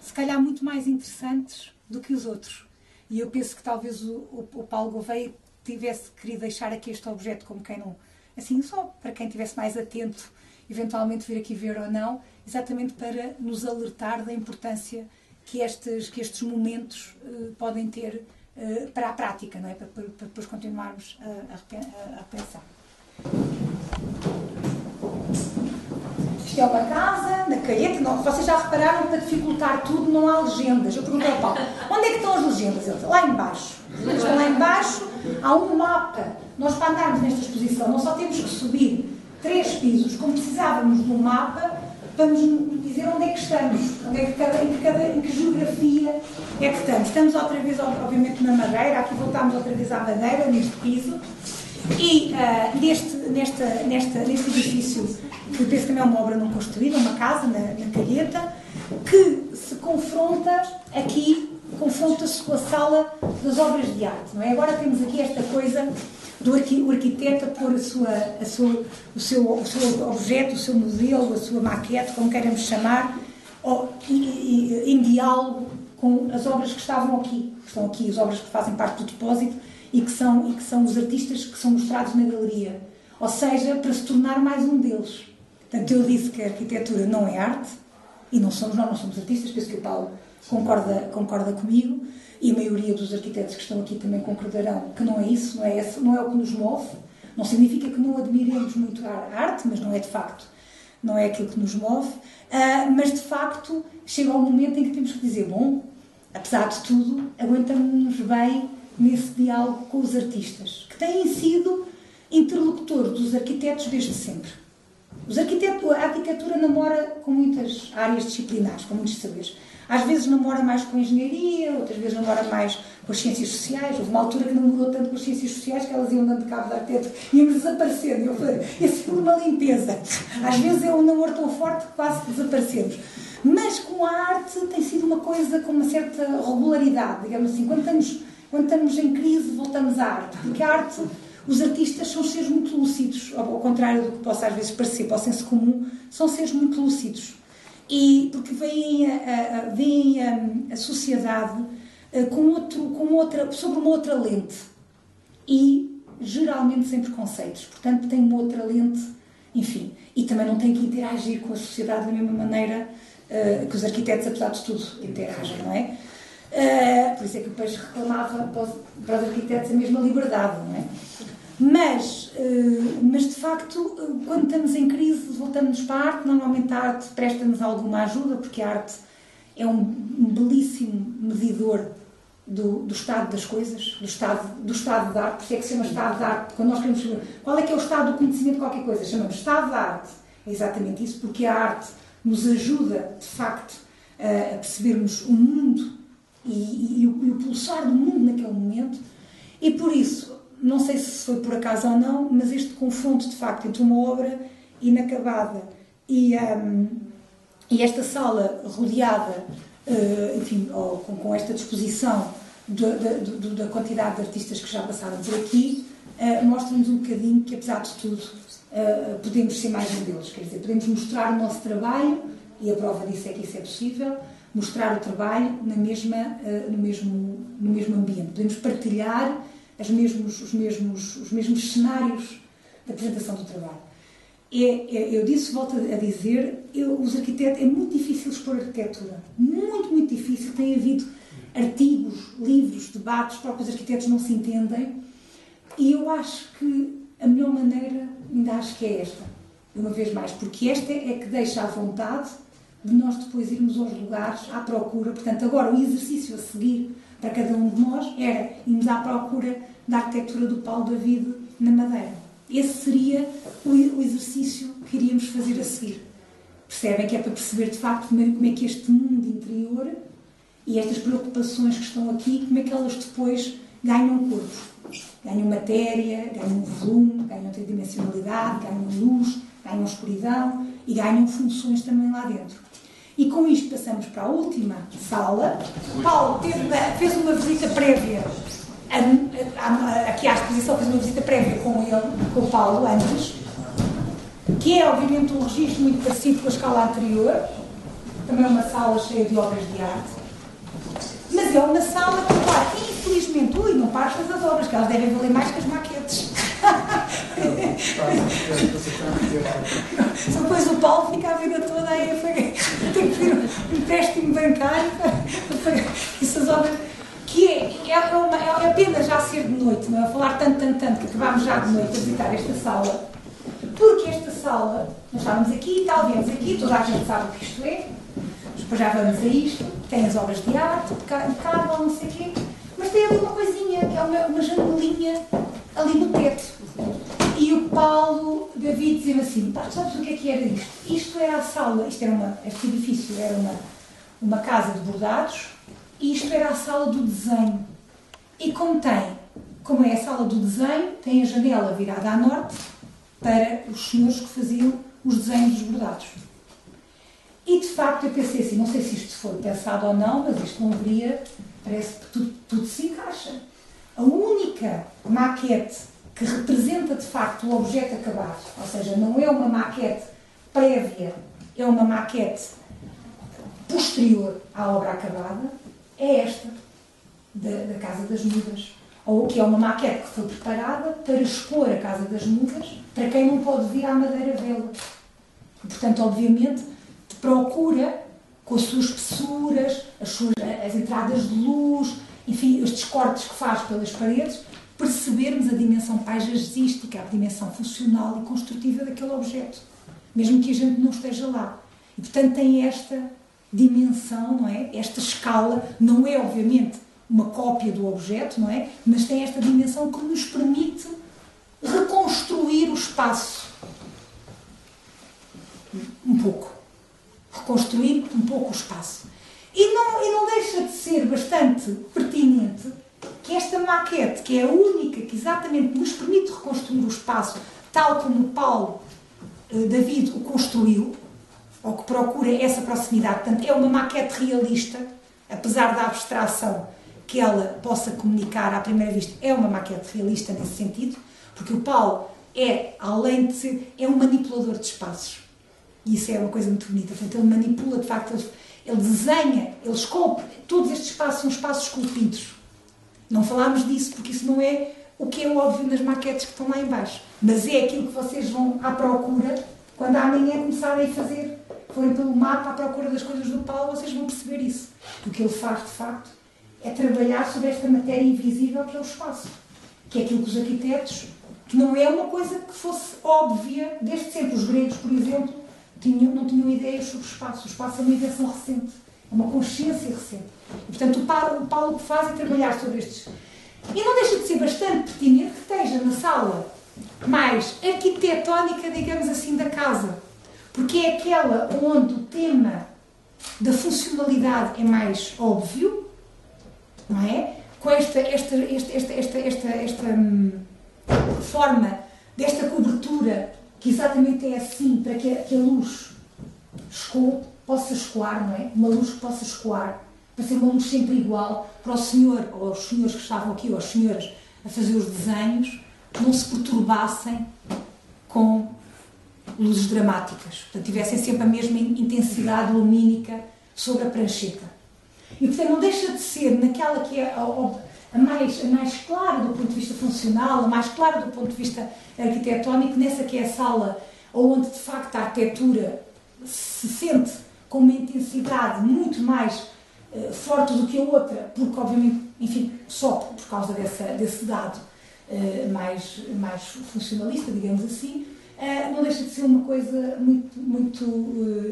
D: se calhar, muito mais interessantes do que os outros. E eu penso que talvez o, o, o Paulo Gouveia tivesse querido deixar aqui este objeto como quem não. Assim, só para quem estivesse mais atento eventualmente vir aqui ver ou não, exatamente para nos alertar da importância que estes, que estes momentos uh, podem ter uh, para a prática, não é? para, para, para depois continuarmos a, a, a, pensar. Isto é uma casa, na Caete, não, vocês já repararam que para dificultar tudo não há legendas. Eu perguntei ao Paulo, onde é que estão as legendas? Ele disse, lá embaixo. Estão lá embaixo, há um mapa. Nós para andarmos nesta exposição não só temos que subir três pisos, como precisávamos de um mapa para nos dizer onde é que estamos, onde é que cada, em, que cada, em que geografia é que estamos. Estamos outra vez, obviamente, na Madeira, aqui voltámos outra vez à Madeira, neste piso, e uh, neste, nesta, nesta, neste edifício, que penso também é uma obra não construída, uma casa na, na Calheta, que se confronta aqui, confronta-se com a sala das obras de arte. Não é? Agora temos aqui esta coisa do arqui, o arquiteto a pôr a sua, a sua, o, seu, o seu objeto, o seu modelo, a sua maquete, como queiramos chamar, ou, e, e, em diálogo com as obras que estavam aqui, que estão aqui, as obras que fazem parte do depósito e que são, e que são os artistas que são mostrados na galeria. Ou seja, para se tornar mais um deles. Portanto, eu disse que a arquitetura não é arte, e não somos nós, não somos artistas, penso que o Paulo concorda, concorda comigo, e a maioria dos arquitetos que estão aqui também concordarão que não é isso, não é, esse, não é o que nos move. Não significa que não admiremos muito a arte, mas não é de facto, não é aquilo que nos move. Uh, mas de facto chega um momento em que temos que dizer: bom, apesar de tudo, aguentamos-nos bem nesse diálogo com os artistas, que têm sido interlocutores dos arquitetos desde sempre. Os arquitetos, a arquitetura namora com muitas áreas disciplinares, com muitos saberes. Às vezes namora mais com engenharia, outras vezes namora mais com as ciências sociais. Houve uma altura que namorou tanto com as ciências sociais que elas iam dando cabo da arquiteto, íamos desaparecendo. Eu falei, isso é uma limpeza. Às vezes é um namoro tão forte que quase desaparecemos. Mas com a arte tem sido uma coisa com uma certa regularidade, digamos assim. Quando estamos, quando estamos em crise, voltamos à arte. Porque a arte, os artistas são seres muito lúcidos, ao contrário do que possa às vezes parecer para o senso comum, são seres muito lúcidos. E porque veem a, a, a, a, sociedade uh, com outro, com outra, sobre uma outra lente e geralmente sem preconceitos. Portanto, têm uma outra lente, enfim, e também não têm que interagir com a sociedade da mesma maneira uh, que os arquitetos, apesar de tudo, interagem, não é? Uh, por isso é que o Peixe reclamava para os, para os arquitetos a mesma liberdade, não é? Mas, uh, mas de facto, quando estamos em crise, voltamos para a arte. Normalmente a arte presta-nos alguma ajuda, porque a arte é um, um belíssimo medidor do, do, estado das coisas, do estado, do estado da arte. Por isso é que se chama estado da arte. Quando nós queremos saber qual é que é o estado do conhecimento de qualquer coisa, chamamos estado da arte. É exatamente isso, porque a arte nos ajuda, de facto, a percebermos o mundo e, e, e, o, e, o, pulsar do mundo naquele momento. E por isso, não sei se foi por acaso ou não, mas este confronto de facto entre uma obra inacabada e, um, e esta sala rodeada, uh, enfim, oh, com, com, esta disposição da quantidade de artistas que já passaram por aqui, uh, mostra-nos um bocadinho que, apesar de tudo, uh, podemos ser mais deles. Quer dizer, podemos mostrar o nosso trabalho, e a prova disso é que isso é possível, mostrar o trabalho na mesma, no, mesmo, no mesmo ambiente. Podemos partilhar as mesmos, os, mesmos, os mesmos cenários da apresentação do trabalho. É, é, eu disse, volto a dizer, eu, os arquitetos, é muito difícil expor arquitetura. Muito, muito difícil. Tem havido artigos, livros, debates, os próprios arquitetos não se entendem. E eu acho que a melhor maneira, ainda acho que é esta, uma vez mais, porque esta é que deixa à vontade de nós depois irmos aos lugares à procura. Portanto, agora o exercício a seguir para cada um de nós era irmos à procura da arquitetura do Paulo David na Madeira. Esse seria o, exercício que iríamos fazer a seguir. Percebem que é para perceber de facto como é que este mundo interior e estas preocupações que estão aqui, como é que elas depois ganham corpo. Ganham matéria, ganham volume, ganham tridimensionalidade, ganham luz, ganham escuridão e ganham funções também lá dentro. E com isto passamos para a última sala. Paulo fez uma visita prévia a, a, a, aqui à exposição, fez uma visita prévia com ele, com o Paulo, antes, que é obviamente um registro muito parecido com a escala anterior. Também é uma sala cheia de obras de arte. Mas é uma sala que, claro, infelizmente, ui, não partas as obras, que elas devem valer mais que as maquetes. Só depois o Paulo fica a vida toda aí a pagar. Tem que pedir um empréstimo bancário para pagar essas obras. Que é, é, uma, é apenas já ser de noite, não é? Falar tanto, tanto, tanto, que acabámos já de noite a visitar esta sala. Porque esta sala, nós estávamos aqui, tal, viemos aqui, toda a gente sabe o que isto é. Depois já vamos a isto, tem as obras de arte, impecável, não sei o quê. Mas tem ali uma coisinha, que é uma, uma janelinha ali no teto. E o Paulo David dizia assim: Pá, sabes o que é que era isto? Isto era a sala, isto era uma, este edifício era uma, uma casa de bordados e isto era a sala do desenho. E como tem, como é a sala do desenho, tem a janela virada a norte para os senhores que faziam os desenhos dos bordados. E de facto eu pensei assim, não sei se isto foi pensado ou não, mas isto não haveria, parece que tudo, tudo se encaixa. A única maquete que representa de facto o objeto acabado, ou seja, não é uma maquete prévia, é uma maquete posterior à obra acabada, é esta, da, da Casa das Mudas. Ou que é uma maquete que foi preparada para expor a Casa das Mudas para quem não pode vir à Madeira Vela. portanto, obviamente, procura, com as suas espessuras, as, suas, as entradas de luz, enfim, estes cortes que faz pelas paredes, percebermos a dimensão paisagística, a dimensão funcional e construtiva daquele objeto, mesmo que a gente não esteja lá. E, portanto, tem esta dimensão, não é? Esta escala, não é, obviamente, uma cópia do objeto, não é? Mas tem esta dimensão que nos permite reconstruir o espaço. Um pouco. Reconstruir um pouco o espaço. E não, e não deixa de ser bastante pertinente que esta maquete, que é a única que exatamente nos permite reconstruir o espaço tal como o Paulo eh, David o construiu, ou que procura essa proximidade, portanto, é uma maquete realista, apesar da abstração que ela possa comunicar à primeira vista, é uma maquete realista nesse sentido, porque o Paulo é, além de ser, é um manipulador de espaços. E isso é uma coisa muito bonita. Portanto, ele manipula, de facto, ele, ele desenha, ele esculpe. Todos estes espaços são espaços esculpidos. Não falámos disso porque isso não é o que é óbvio nas maquetes que estão lá embaixo. Mas é aquilo que vocês vão à procura quando amanhã começarem a fazer, forem pelo mapa à procura das coisas do Paulo, vocês vão perceber isso. O que ele faz, de facto, é trabalhar sobre esta matéria invisível que é o espaço. Que é aquilo que os arquitetos, que não é uma coisa que fosse óbvia desde sempre. Os gregos, por exemplo, tinham, não tinham ideias sobre o espaço. O espaço é uma invenção recente, é uma consciência recente. Portanto, o Paulo, o Paulo que faz é trabalhar sobre estes. E não deixa de ser bastante pertinente que esteja na sala mais arquitetónica, digamos assim, da casa. Porque é aquela onde o tema da funcionalidade é mais óbvio, não é? Com esta, esta, esta, esta, esta, esta, esta hum, forma desta cobertura que exatamente é assim para que a, que a luz escoe, possa escoar, não é? Uma luz que possa escoar, luz sempre igual, para o senhor, ou aos senhores que estavam aqui, ou as senhoras, a fazer os desenhos, não se perturbassem com luzes dramáticas, portanto, tivessem sempre a mesma intensidade lumínica sobre a prancheta. E, portanto, não deixa de ser naquela que é a, a, mais, a mais clara do ponto de vista funcional, a mais clara do ponto de vista arquitetónico, nessa que é a sala onde, de facto, a arquitetura se sente com uma intensidade muito mais uh, forte do que a outra, porque, obviamente, enfim, só por causa dessa, desse dado uh, mais, mais funcionalista, digamos assim, uh, não deixa de ser uma coisa muito, muito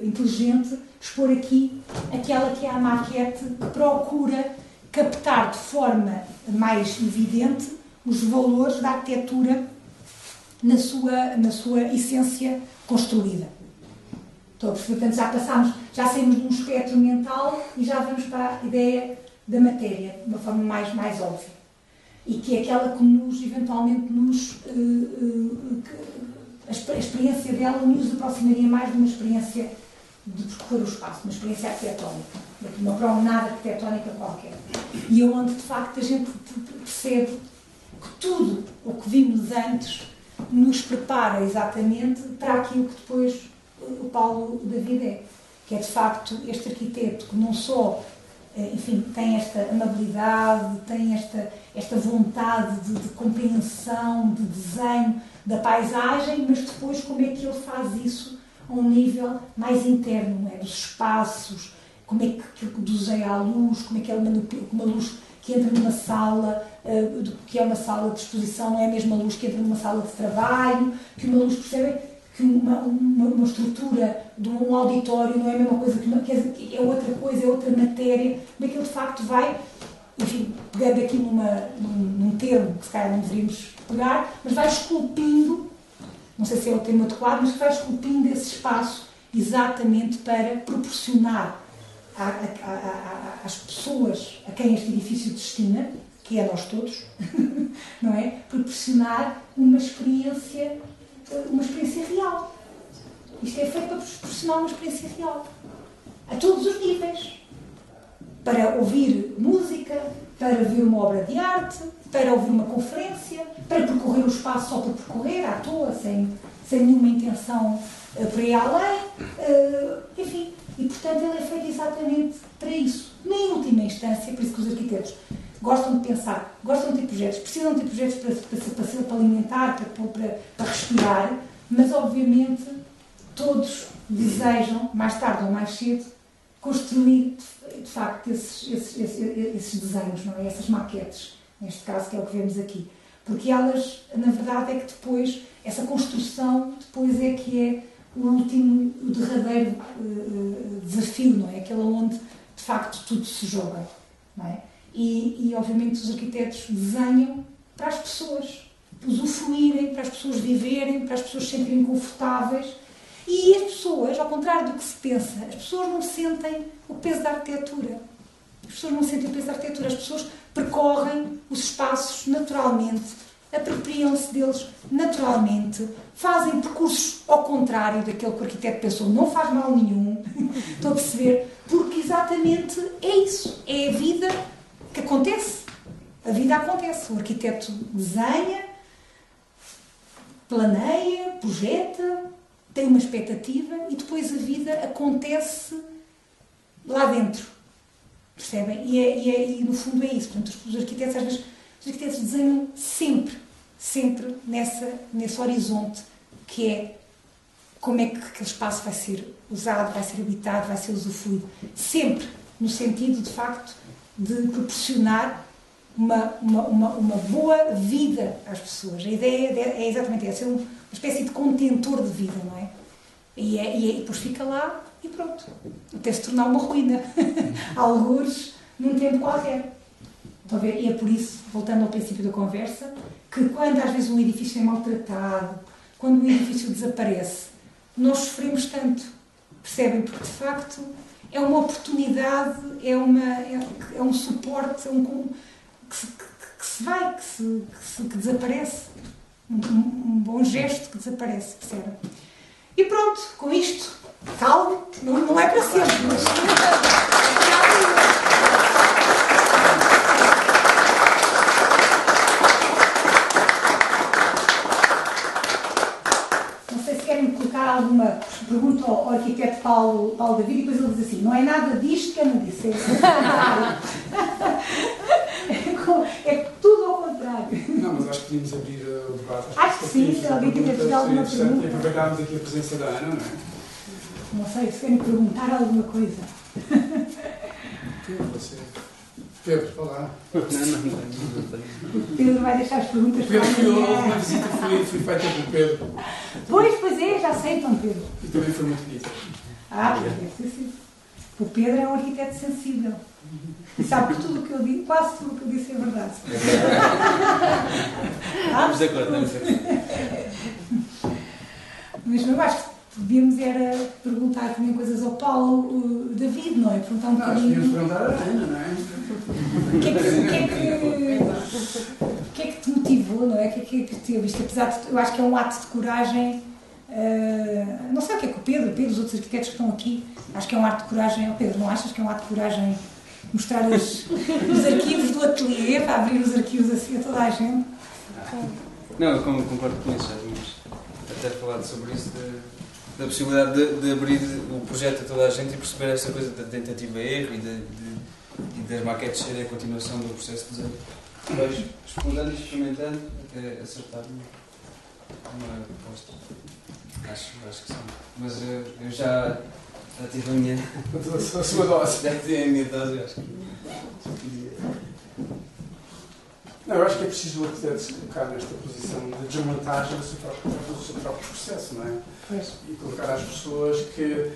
D: inteligente expor aqui aquela que é a maquete que procura captar de forma mais evidente os valores da arquitetura na sua, na sua essência construída. Estou a perceber, portanto, já passámos, já saímos de um espectro mental e já vamos para a ideia da matéria, de uma forma mais, mais óbvia e que é aquela que nos, eventualmente, nos, uh, uh, a experiência dela nos aproximaria mais de uma experiência de percorrer o espaço, uma experiência arquitetónica, uma promenada arquitetónica qualquer. E é onde, de facto, a gente percebe que tudo o que vimos antes nos prepara exatamente para aquilo que depois o Paulo David é, que é, de facto, este arquiteto que não só eh, enfim, tem esta amabilidade, tem esta, esta vontade de, de, compreensão, de desenho da paisagem, mas depois como é que ele faz isso a um nível mais interno, é? dos espaços, como é que, que desenha a luz, como é que ele manipula uma luz que entra numa sala, uh, que é uma sala de exposição, não é a mesma luz que entra numa sala de trabalho, que uma luz, percebem? Que uma, uma, uma, estrutura de um auditório não é a mesma coisa que, uma, que é outra coisa, é outra matéria, ele de facto vai, enfim, pegando aqui numa, num, num termo que se calhar não deveríamos pegar, mas vai esculpindo, não sei se é o termo adequado, mas vai esculpindo esse espaço exatamente para proporcionar a, a, a, às pessoas a quem este edifício destina, que é nós todos, não é? Proporcionar uma experiência uma experiência real. Isto é feito para proporcionar uma experiência real. A todos os níveis. Para ouvir música, para ver uma obra de arte, para ouvir uma conferência, para percorrer o espaço só para percorrer, à toa, sem, sem nenhuma intenção uh, para ir além. Uh, enfim, e portanto ele é feito exatamente para isso. Em última instância, por isso que os arquitetos gostam de pensar, gostam de ter projetos, precisam de ter projetos para, para, para, para alimentar, para, para, para respirar, mas obviamente todos desejam, mais tarde ou mais cedo, construir de facto esses, esses, esses, esses desenhos, não é? essas maquetes, neste caso, que é o que vemos aqui. Porque elas, na verdade, é que depois, essa construção, depois é que é o último, o derradeiro uh, desafio, não é? Aquela onde, de facto, tudo se joga, não é? E, e, obviamente, os arquitetos desenham para as pessoas usufruírem, para as pessoas viverem, para as pessoas se sentirem confortáveis. E as pessoas, ao contrário do que se pensa, as pessoas não sentem o peso da arquitetura. As pessoas não sentem o peso da arquitetura, as pessoas percorrem os espaços naturalmente, apropriam-se deles naturalmente, fazem percursos ao contrário daquele que o arquiteto pensou, não faz mal nenhum. Estou a perceber? Porque exatamente é isso, é a vida que acontece. A vida acontece. O arquiteto desenha, planeia, projeta, tem uma expectativa e depois a vida acontece lá dentro. Percebem? E, é, e, é, e no fundo é isso. Portanto, os arquitetos, às vezes, os arquitetos desenham sempre, sempre nessa, nesse horizonte que é como é que aquele espaço vai ser usado, vai ser habitado, vai ser usufruído. Sempre no sentido, de facto, de proporcionar uma, uma, uma, uma boa vida às pessoas. A ideia é exatamente essa, é uma espécie de contentor de vida, não é? E, é, e, é, e depois fica lá e pronto. Até se tornar uma ruína. Alguns num tempo qualquer. Estão a ver? E é por isso, voltando ao princípio da conversa, que quando às vezes um edifício é maltratado, quando um edifício desaparece, nós sofremos tanto. Percebem? Porque de facto é uma oportunidade, é, uma, é, é um suporte, é um, que, se, que, que se vai, que, se, que, se, que desaparece. Um, um, bom gesto que desaparece, percebem? E pronto, com isto, calmo, não, não é para sempre, mas. Não sei se querem colocar alguma pergunta ao, arquiteto Paulo, Paulo David e depois ele diz assim: não é nada disto que eu não disse. É, é tudo ao contrário.
C: Não, mas acho que podíamos abrir uh, o debate.
D: Acho que sim, se alguém quiser fazer alguma
C: aproveitarmos aqui a presença da Ana, não é?
D: Não sei se querem perguntar alguma coisa.
C: Você. Pedro, olá.
E: Não, não, não.
D: Pedro vai deixar as perguntas
C: Pedro,
D: para
C: eu,
D: amanhã.
C: uma visita fui, fui feita pelo Pedro
D: Pois, pois é, já sei, então, Pedro.
C: e também foi muito bonita.
D: Ah, pois deve ser sim. O Pedro é um arquiteto sensível. E sabe que tudo o que eu disse, quase tudo o que eu disse é verdade.
E: Estamos de acordo, estamos de acordo.
D: Mas eu acho que devíamos era perguntar também coisas ao Paulo uh, David, não é? Perguntar um
C: Não,
D: bocadinho.
C: perguntar à Ana, não é?
D: O que é que, que, é que, que é que te motivou, não é? O que é que, que te isto, apesar de, eu acho que é um ato de coragem. uh, não sei o que é que o Pedro, Pedro, os outros arquitetos que estão aqui, acho que é um ato de coragem. Oh, Pedro, não achas que é um ato de coragem mostrar as- os arquivos do ateliê, para abrir os arquivos assim a toda a gente?
E: Não, eu con- concordo com isso, até falado sobre isso, de- da possibilidade de, de abrir o projeto a toda a gente e perceber essa coisa da tentativa erro e, de, e das maquetes serem a continuação do processo de desenho. Explorando e experimentando até acertar uma, proposta. Acho, acho que sim. Mas eh, eu já, já tive a minha.
C: A sua dose.
E: Já tive a minha dose, eu acho que.
C: Não, eu acho que é preciso o arquiteto se colocar nesta posição de desmontagem do seu próprio, do seu próprio processo, não é?
D: Pois.
C: E colocar às pessoas que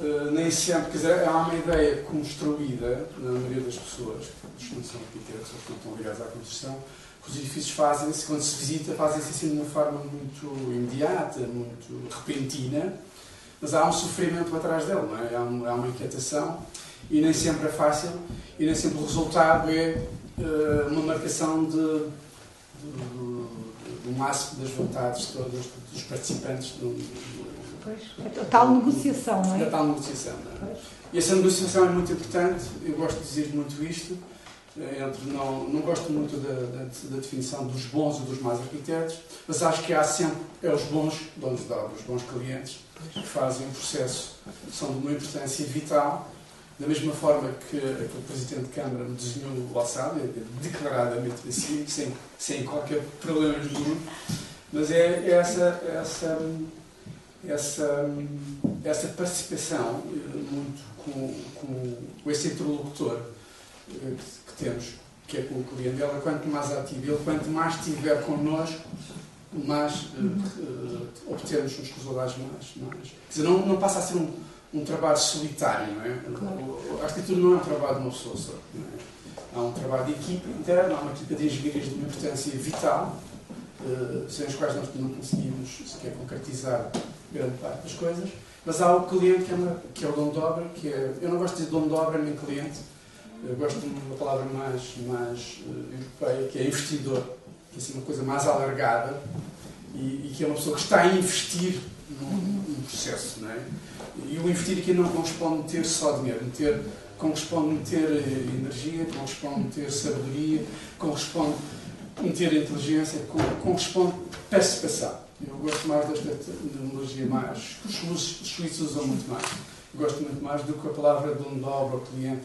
C: eh, nem sempre, quer dizer, há uma ideia construída na maioria das pessoas, que não são arquitetos ou que não estão ligados à construção, que os edifícios fazem-se, quando se visita, fazem-se assim de uma forma muito imediata, muito repentina, mas há um sofrimento atrás dele, não é? Há, um- há uma inquietação e nem sempre é fácil e nem sempre o resultado é uma marcação de, do, do máximo das vontades todas dos participantes do,
D: Pois. A tal negociação, não é?
C: tal negociação. não é? E essa negociação é muito importante, eu gosto de dizer muito isto, eh, entre não, não gosto muito da, da, da definição dos bons e dos maus arquitetos, mas acho que há sempre é os bons donos de obra, os bons clientes, que fazem o processo, são de uma importância vital, da mesma forma que aquele Presidente de Câmara me desenhou o alçado, é declaradamente assim, sem, sem qualquer problema nenhum, mas é, é essa, essa, essa, essa participação eh, muito com, com, esse interlocutor eh, que, temos, que é com o cliente. Ela, quanto mais ativo, ele, quanto mais estiver connosco, mais eh, eh, obtemos os resultados mais. mais. Quer dizer, não, não passa a ser um, um trabalho solitário, não é? O- A arquitetura não é um trabalho de uma pessoa só. É? Há um trabalho de equipa interna, há uma equipa de engenharias de uma importância vital, eh, sem as quais nós não conseguimos sequer concretizar grande parte das coisas. Mas há o cliente que é, uma- que é o dono de obra, que é, eu não gosto de dizer dono de obra nem cliente, eu gosto de uma palavra mais, mais eh, europeia, que é investidor, que é assim, uma coisa mais alargada e, e que é uma pessoa que está a investir num, num processo. Não é? E o investir aqui não corresponde meter só dinheiro, meter, corresponde meter eh, energia, corresponde meter sabedoria, corresponde meter inteligência, co- corresponde participação. Eu gosto mais desta terminologia mais. Os suíços usam muito mais. Gosto muito mais do que a palavra de um dobra ao cliente.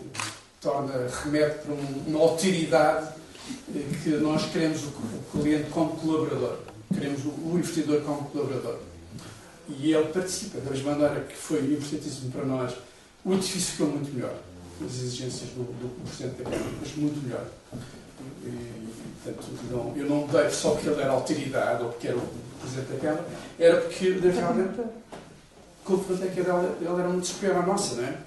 C: Torna, remete para uma alteridade que nós queremos o cliente como colaborador. Queremos o investidor como colaborador. E ele participa da mesma maneira que foi importantíssimo para nós. O edifício ficou muito melhor. As exigências do, do Presidente da Câmara, mas muito melhor. E, portanto, não, eu não dei só porque ele era alteridade ou porque era o Presidente da Câmara, era porque realmente confrontei que ele, ele era muito superior à nossa, não é?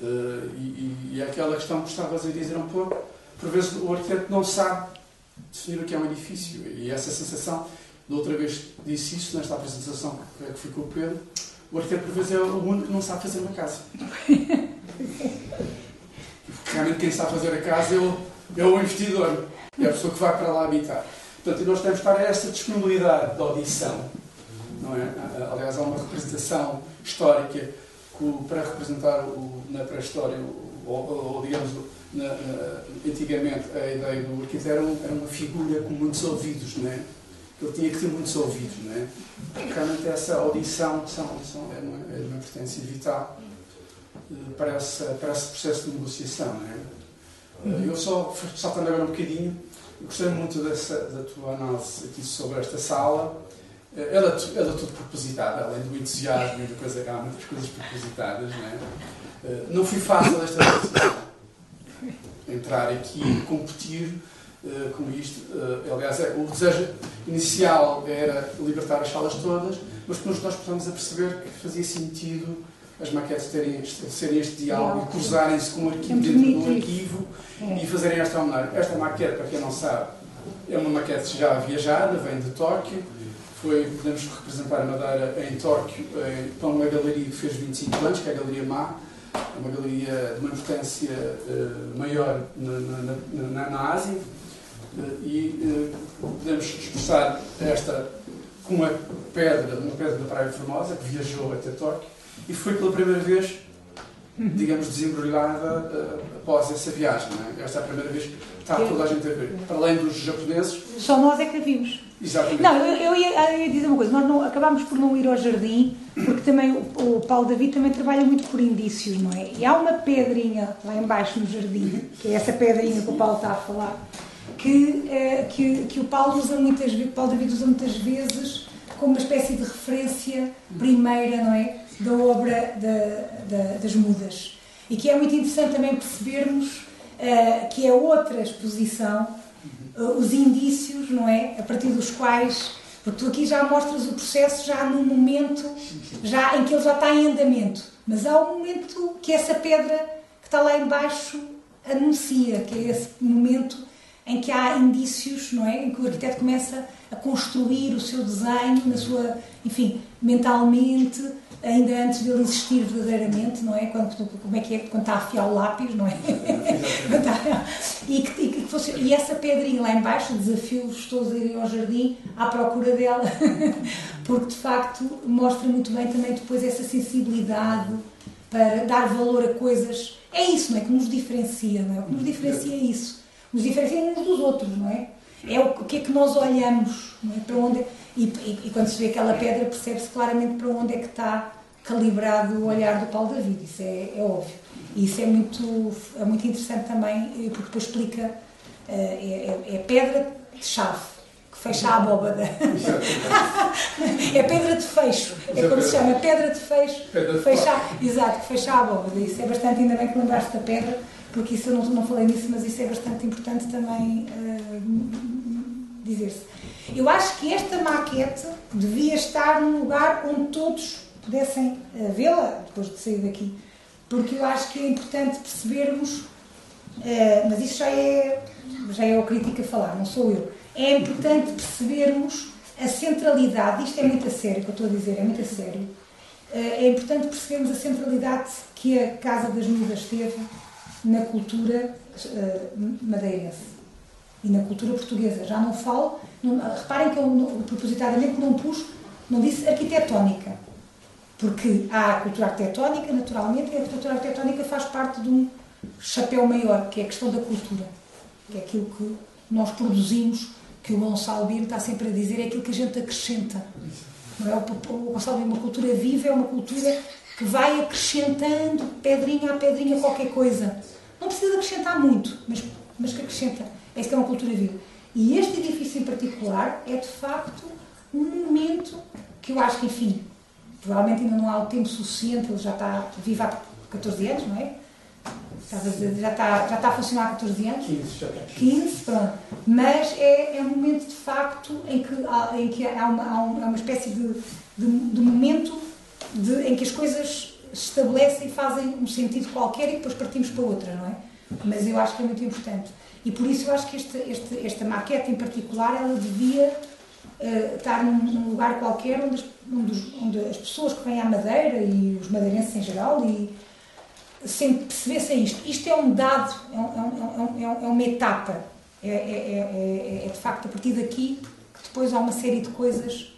C: Uh, e, e, aquela questão que estavas a dizer um pouco, por vezes o arquiteto não sabe definir o que é um edifício. E essa sensação, da outra vez disse isso nesta apresentação que com o Pedro, o arquiteto por vezes é o único que não sabe fazer uma casa. Realmente quem sabe fazer a casa é o, é o investidor, é a pessoa que vai para lá habitar. Portanto, nós temos que estar a essa disponibilidade de audição, não é? Aliás, há uma representação histórica para representar o, na pré-história, ou, ou, digamos, na, na, antigamente a ideia do arquiteto era, era, uma figura com muitos ouvidos, não é? Ele tinha que ter muitos ouvidos, não é? Realmente essa audição são, são, é, uma, é uma importância vital eh, para, essa, para esse processo de negociação, não é? Eh, eu só, saltando agora um bocadinho, gostei muito dessa, da tua análise aqui sobre esta sala. Eh, ela, ela é tudo propositada, além do entusiasmo e da coisa, há muitas coisas propositadas, não é? Não foi fácil esta decisão. Entrar aqui e competir uh, com isto. Uh, aliás, é, o desejo inicial era libertar as salas todas, mas depois nós começamos a perceber que fazia sentido as maquetes terem, serem este diálogo e cruzarem-se com o arquivo dentro do arquivo é. e fazerem esta homenagem. Esta maquete, para quem não sabe, é uma maquete já viajada, vem de Tóquio. Foi, podemos representar a Madeira em Tóquio em, para uma galeria que fez 25 anos, que é a Galeria Má, é uma galeria de uma importância uh, maior na, na, na, na Ásia. E uh, podemos expressar esta com uma pedra, uma pedra da Praia Formosa, que viajou até Tóquio e foi pela primeira vez, digamos, desembrulhada uh, após essa viagem. É? Esta é a primeira vez que está toda a gente a ver. Para além dos japoneses.
D: Só nós é que a vimos.
C: Exatamente.
D: Não, eu, eu, ia, eu ia, dizer uma coisa, nós não, acabámos por não ir ao jardim, porque também o, o, Paulo David também trabalha muito por indícios, não é? E há uma pedrinha lá embaixo no jardim, que é essa pedrinha que o Paulo está a falar, que, eh, que, que o Paulo usa muitas Paulo David usa muitas vezes como uma espécie de referência primeira, não é? da obra da, da, das mudas. E que é muito interessante também percebermos uh, que é outra exposição, uh, os indícios, não é? A partir dos quais. Porque tu aqui já mostras o processo já num momento já em que ele já está em andamento. Mas há um momento que essa pedra que está lá embaixo anuncia, que é esse momento em que há indícios, não é? Em que o arquiteto começa a construir o seu desenho na sua, enfim, mentalmente, ainda antes de ele existir verdadeiramente, não é? Quando, como é que é? Quando está a afiar o lápis, não é? e, que, e, que fosse, e essa pedrinha lá embaixo, desafio-vos todos a irem ao jardim à procura dela, porque de facto mostra muito bem também depois essa sensibilidade para dar valor a coisas. É isso, não é? Que nos diferencia, não é? O que nos diferencia é isso. Nos diferencia uns dos outros, não é? É o, o que é que nós olhamos, não é? Para onde e, e, e, quando se vê aquela pedra, percebe-se claramente para onde é que está calibrado o olhar do Paulo David, isso é, é óbvio. E isso é muito, é muito interessante também, eh, porque depois explica, eh, é, é, é pedra de chave, que fecha a abóbada. é pedra de fecho, é como se chama, é pedra de fecho, fecha, exato, que fecha a abóbada. Isso é bastante, ainda bem que lembraste da pedra, porque isso eu não, não falei nisso, mas isso é bastante importante também uh, dizer-se. Eu acho que esta maquete devia estar num lugar onde todos pudessem uh, vê-la depois de sair daqui, porque eu acho que é importante percebermos, uh, mas isso já é, já é o crítico a falar, não sou eu. É importante percebermos a centralidade, isto é muito a sério, o que eu estou a dizer, é muito a sério. É importante percebermos a centralidade que a Casa das Mudas teve na cultura madeirense e na cultura portuguesa. Já não falo, não, reparem que eu propositadamente não pus, não disse arquitetónica, porque há a cultura arquitetónica, naturalmente, e a cultura arquitetónica faz parte de um chapéu maior, que é a questão da cultura, que é aquilo que nós produzimos que o Gonçalo Biro está sempre a dizer é aquilo que a gente acrescenta. Não é? O, Gonçalo Biro, uma cultura viva, é uma cultura que vai acrescentando pedrinha a pedrinha qualquer coisa. Não precisa acrescentar muito, mas, mas que acrescenta. É isso que é uma cultura viva. E este edifício em particular é de facto um momento que eu acho que, enfim, provavelmente ainda não há o tempo suficiente, ele já está vivo há 14 anos, não é? Já está, já está a funcionar há 14 anos?
C: 15, já está
D: 15, pronto. Mas é, é um momento de facto em que há, em que há, uma, há uma espécie de, de, de momento de, em que as coisas se estabelecem e fazem um sentido qualquer e depois partimos para outra, não é? Mas eu acho que é muito importante. E por isso eu acho que este, este, esta maquete em particular, ela devia uh, estar num, num, lugar qualquer onde as, onde, onde as, pessoas que vêm à Madeira e os madeirenses em geral e sempre percebessem isto. Isto é um dado, é, um, é, um, é uma etapa. É, é, de facto a partir daqui que depois há uma série de coisas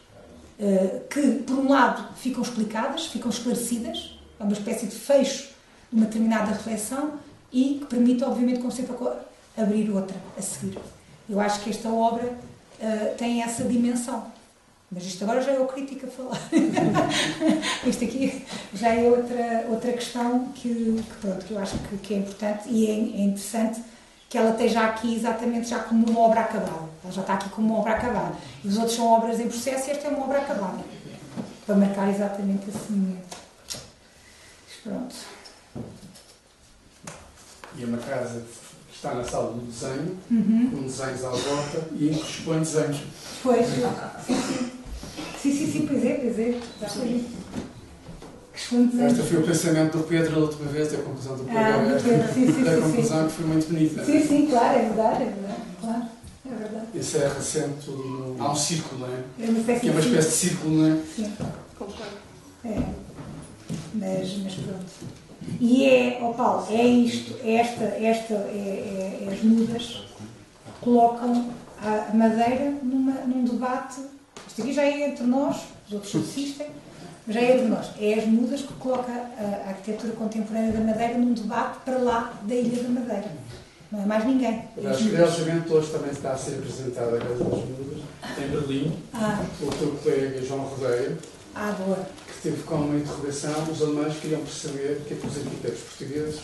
D: que, por um lado, ficam explicadas, ficam esclarecidas, é uma espécie de fecho de uma determinada reflexão e que permite, obviamente, como sempre, abrir outra a seguir. Eu acho que esta obra uh, tem essa dimensão. Mas isto agora já é o crítico a falar. isto aqui já é outra, outra questão que, que, pronto, que eu acho que, que é importante e é, é, interessante que ela esteja aqui exatamente já como uma obra acabada. Ela já está aqui como uma obra acabada. E os outros são obras em processo e esta é uma obra acabada. Para marcar exatamente esse momento. Mas pronto.
C: E é uma casa está na sala do desenho, uhum. com desenhos à volta e em que expõe desenhos.
D: Pois, sim, sim. Sim, sim, sim, pois é, pois é. Exatamente.
C: Este foi o pensamento do Pedro da última vez, a conclusão do Pedro. Ah,
D: esta, Pedro, sim, sim,
C: a conclusão sim. que foi muito bonita.
D: Sim, sim, claro, é verdade, é verdade. Claro, é verdade.
C: Isso é recente, no... há um círculo, não é?
D: É uma espécie,
C: que é uma espécie de círculo, não é?
D: Sim, concordo. É. Mas, mas pronto. E é, oh Paulo, é isto, esta, esta, é, é, é as mudas colocam a Madeira numa, num debate, isto aqui já é entre nós, os outros assistem, já é entre nós. É as mudas que coloca a, arquitetura contemporânea da Madeira num debate para lá da Ilha da Madeira. Não é mais ninguém.
C: Acho que curiosamente hoje também está a ser apresentada a Casa das Mudas, em Berlim, ah. pelo teu colega João Rodeio.
D: Ah, boa
C: teve como uma interrogação, os alemães queriam perceber que, é que os arquitetos portugueses,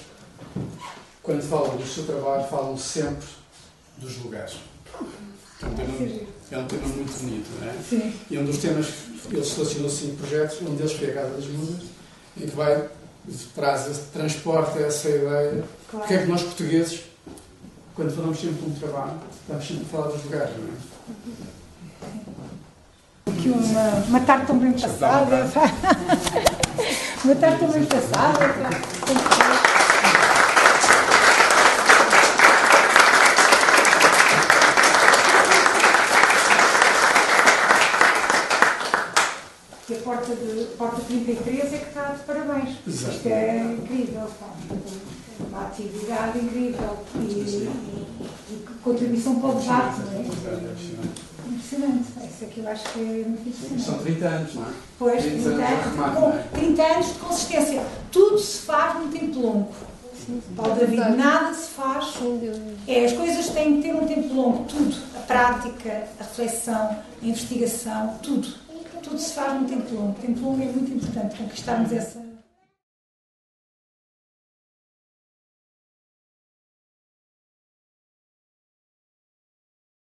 C: quando falam do seu trabalho, falam sempre dos lugares. É um tema, é um tema muito bonito, não é?
D: Sim.
C: E um dos temas, ele selecionou cinco projetos, um deles foi a Casa das Mudas, em que vai, traz, transporta essa ideia. Claro. Porque é que nós portugueses, quando falamos sempre de um trabalho, estamos sempre a falar dos lugares, não é?
D: que uma, uma tarde tão bem passada. uma tarde tão bem passada. E a porta, de, porta 33 é que está de parabéns. Exato. Isto é incrível. Uma atividade incrível e, e, e contribuição para o debate. Não é? impressionante. Isso aqui eu acho que é muito impressionante.
C: São 30 anos, não é?
D: Pois, 30, 30 anos, com 30 anos de consistência. Tudo se faz num tempo longo. Paulo David, nada se faz. É, as coisas têm que ter um tempo longo, tudo. A prática, a reflexão, a investigação, tudo. Tudo se faz num tempo longo. O tempo longo é muito importante, conquistarmos essa,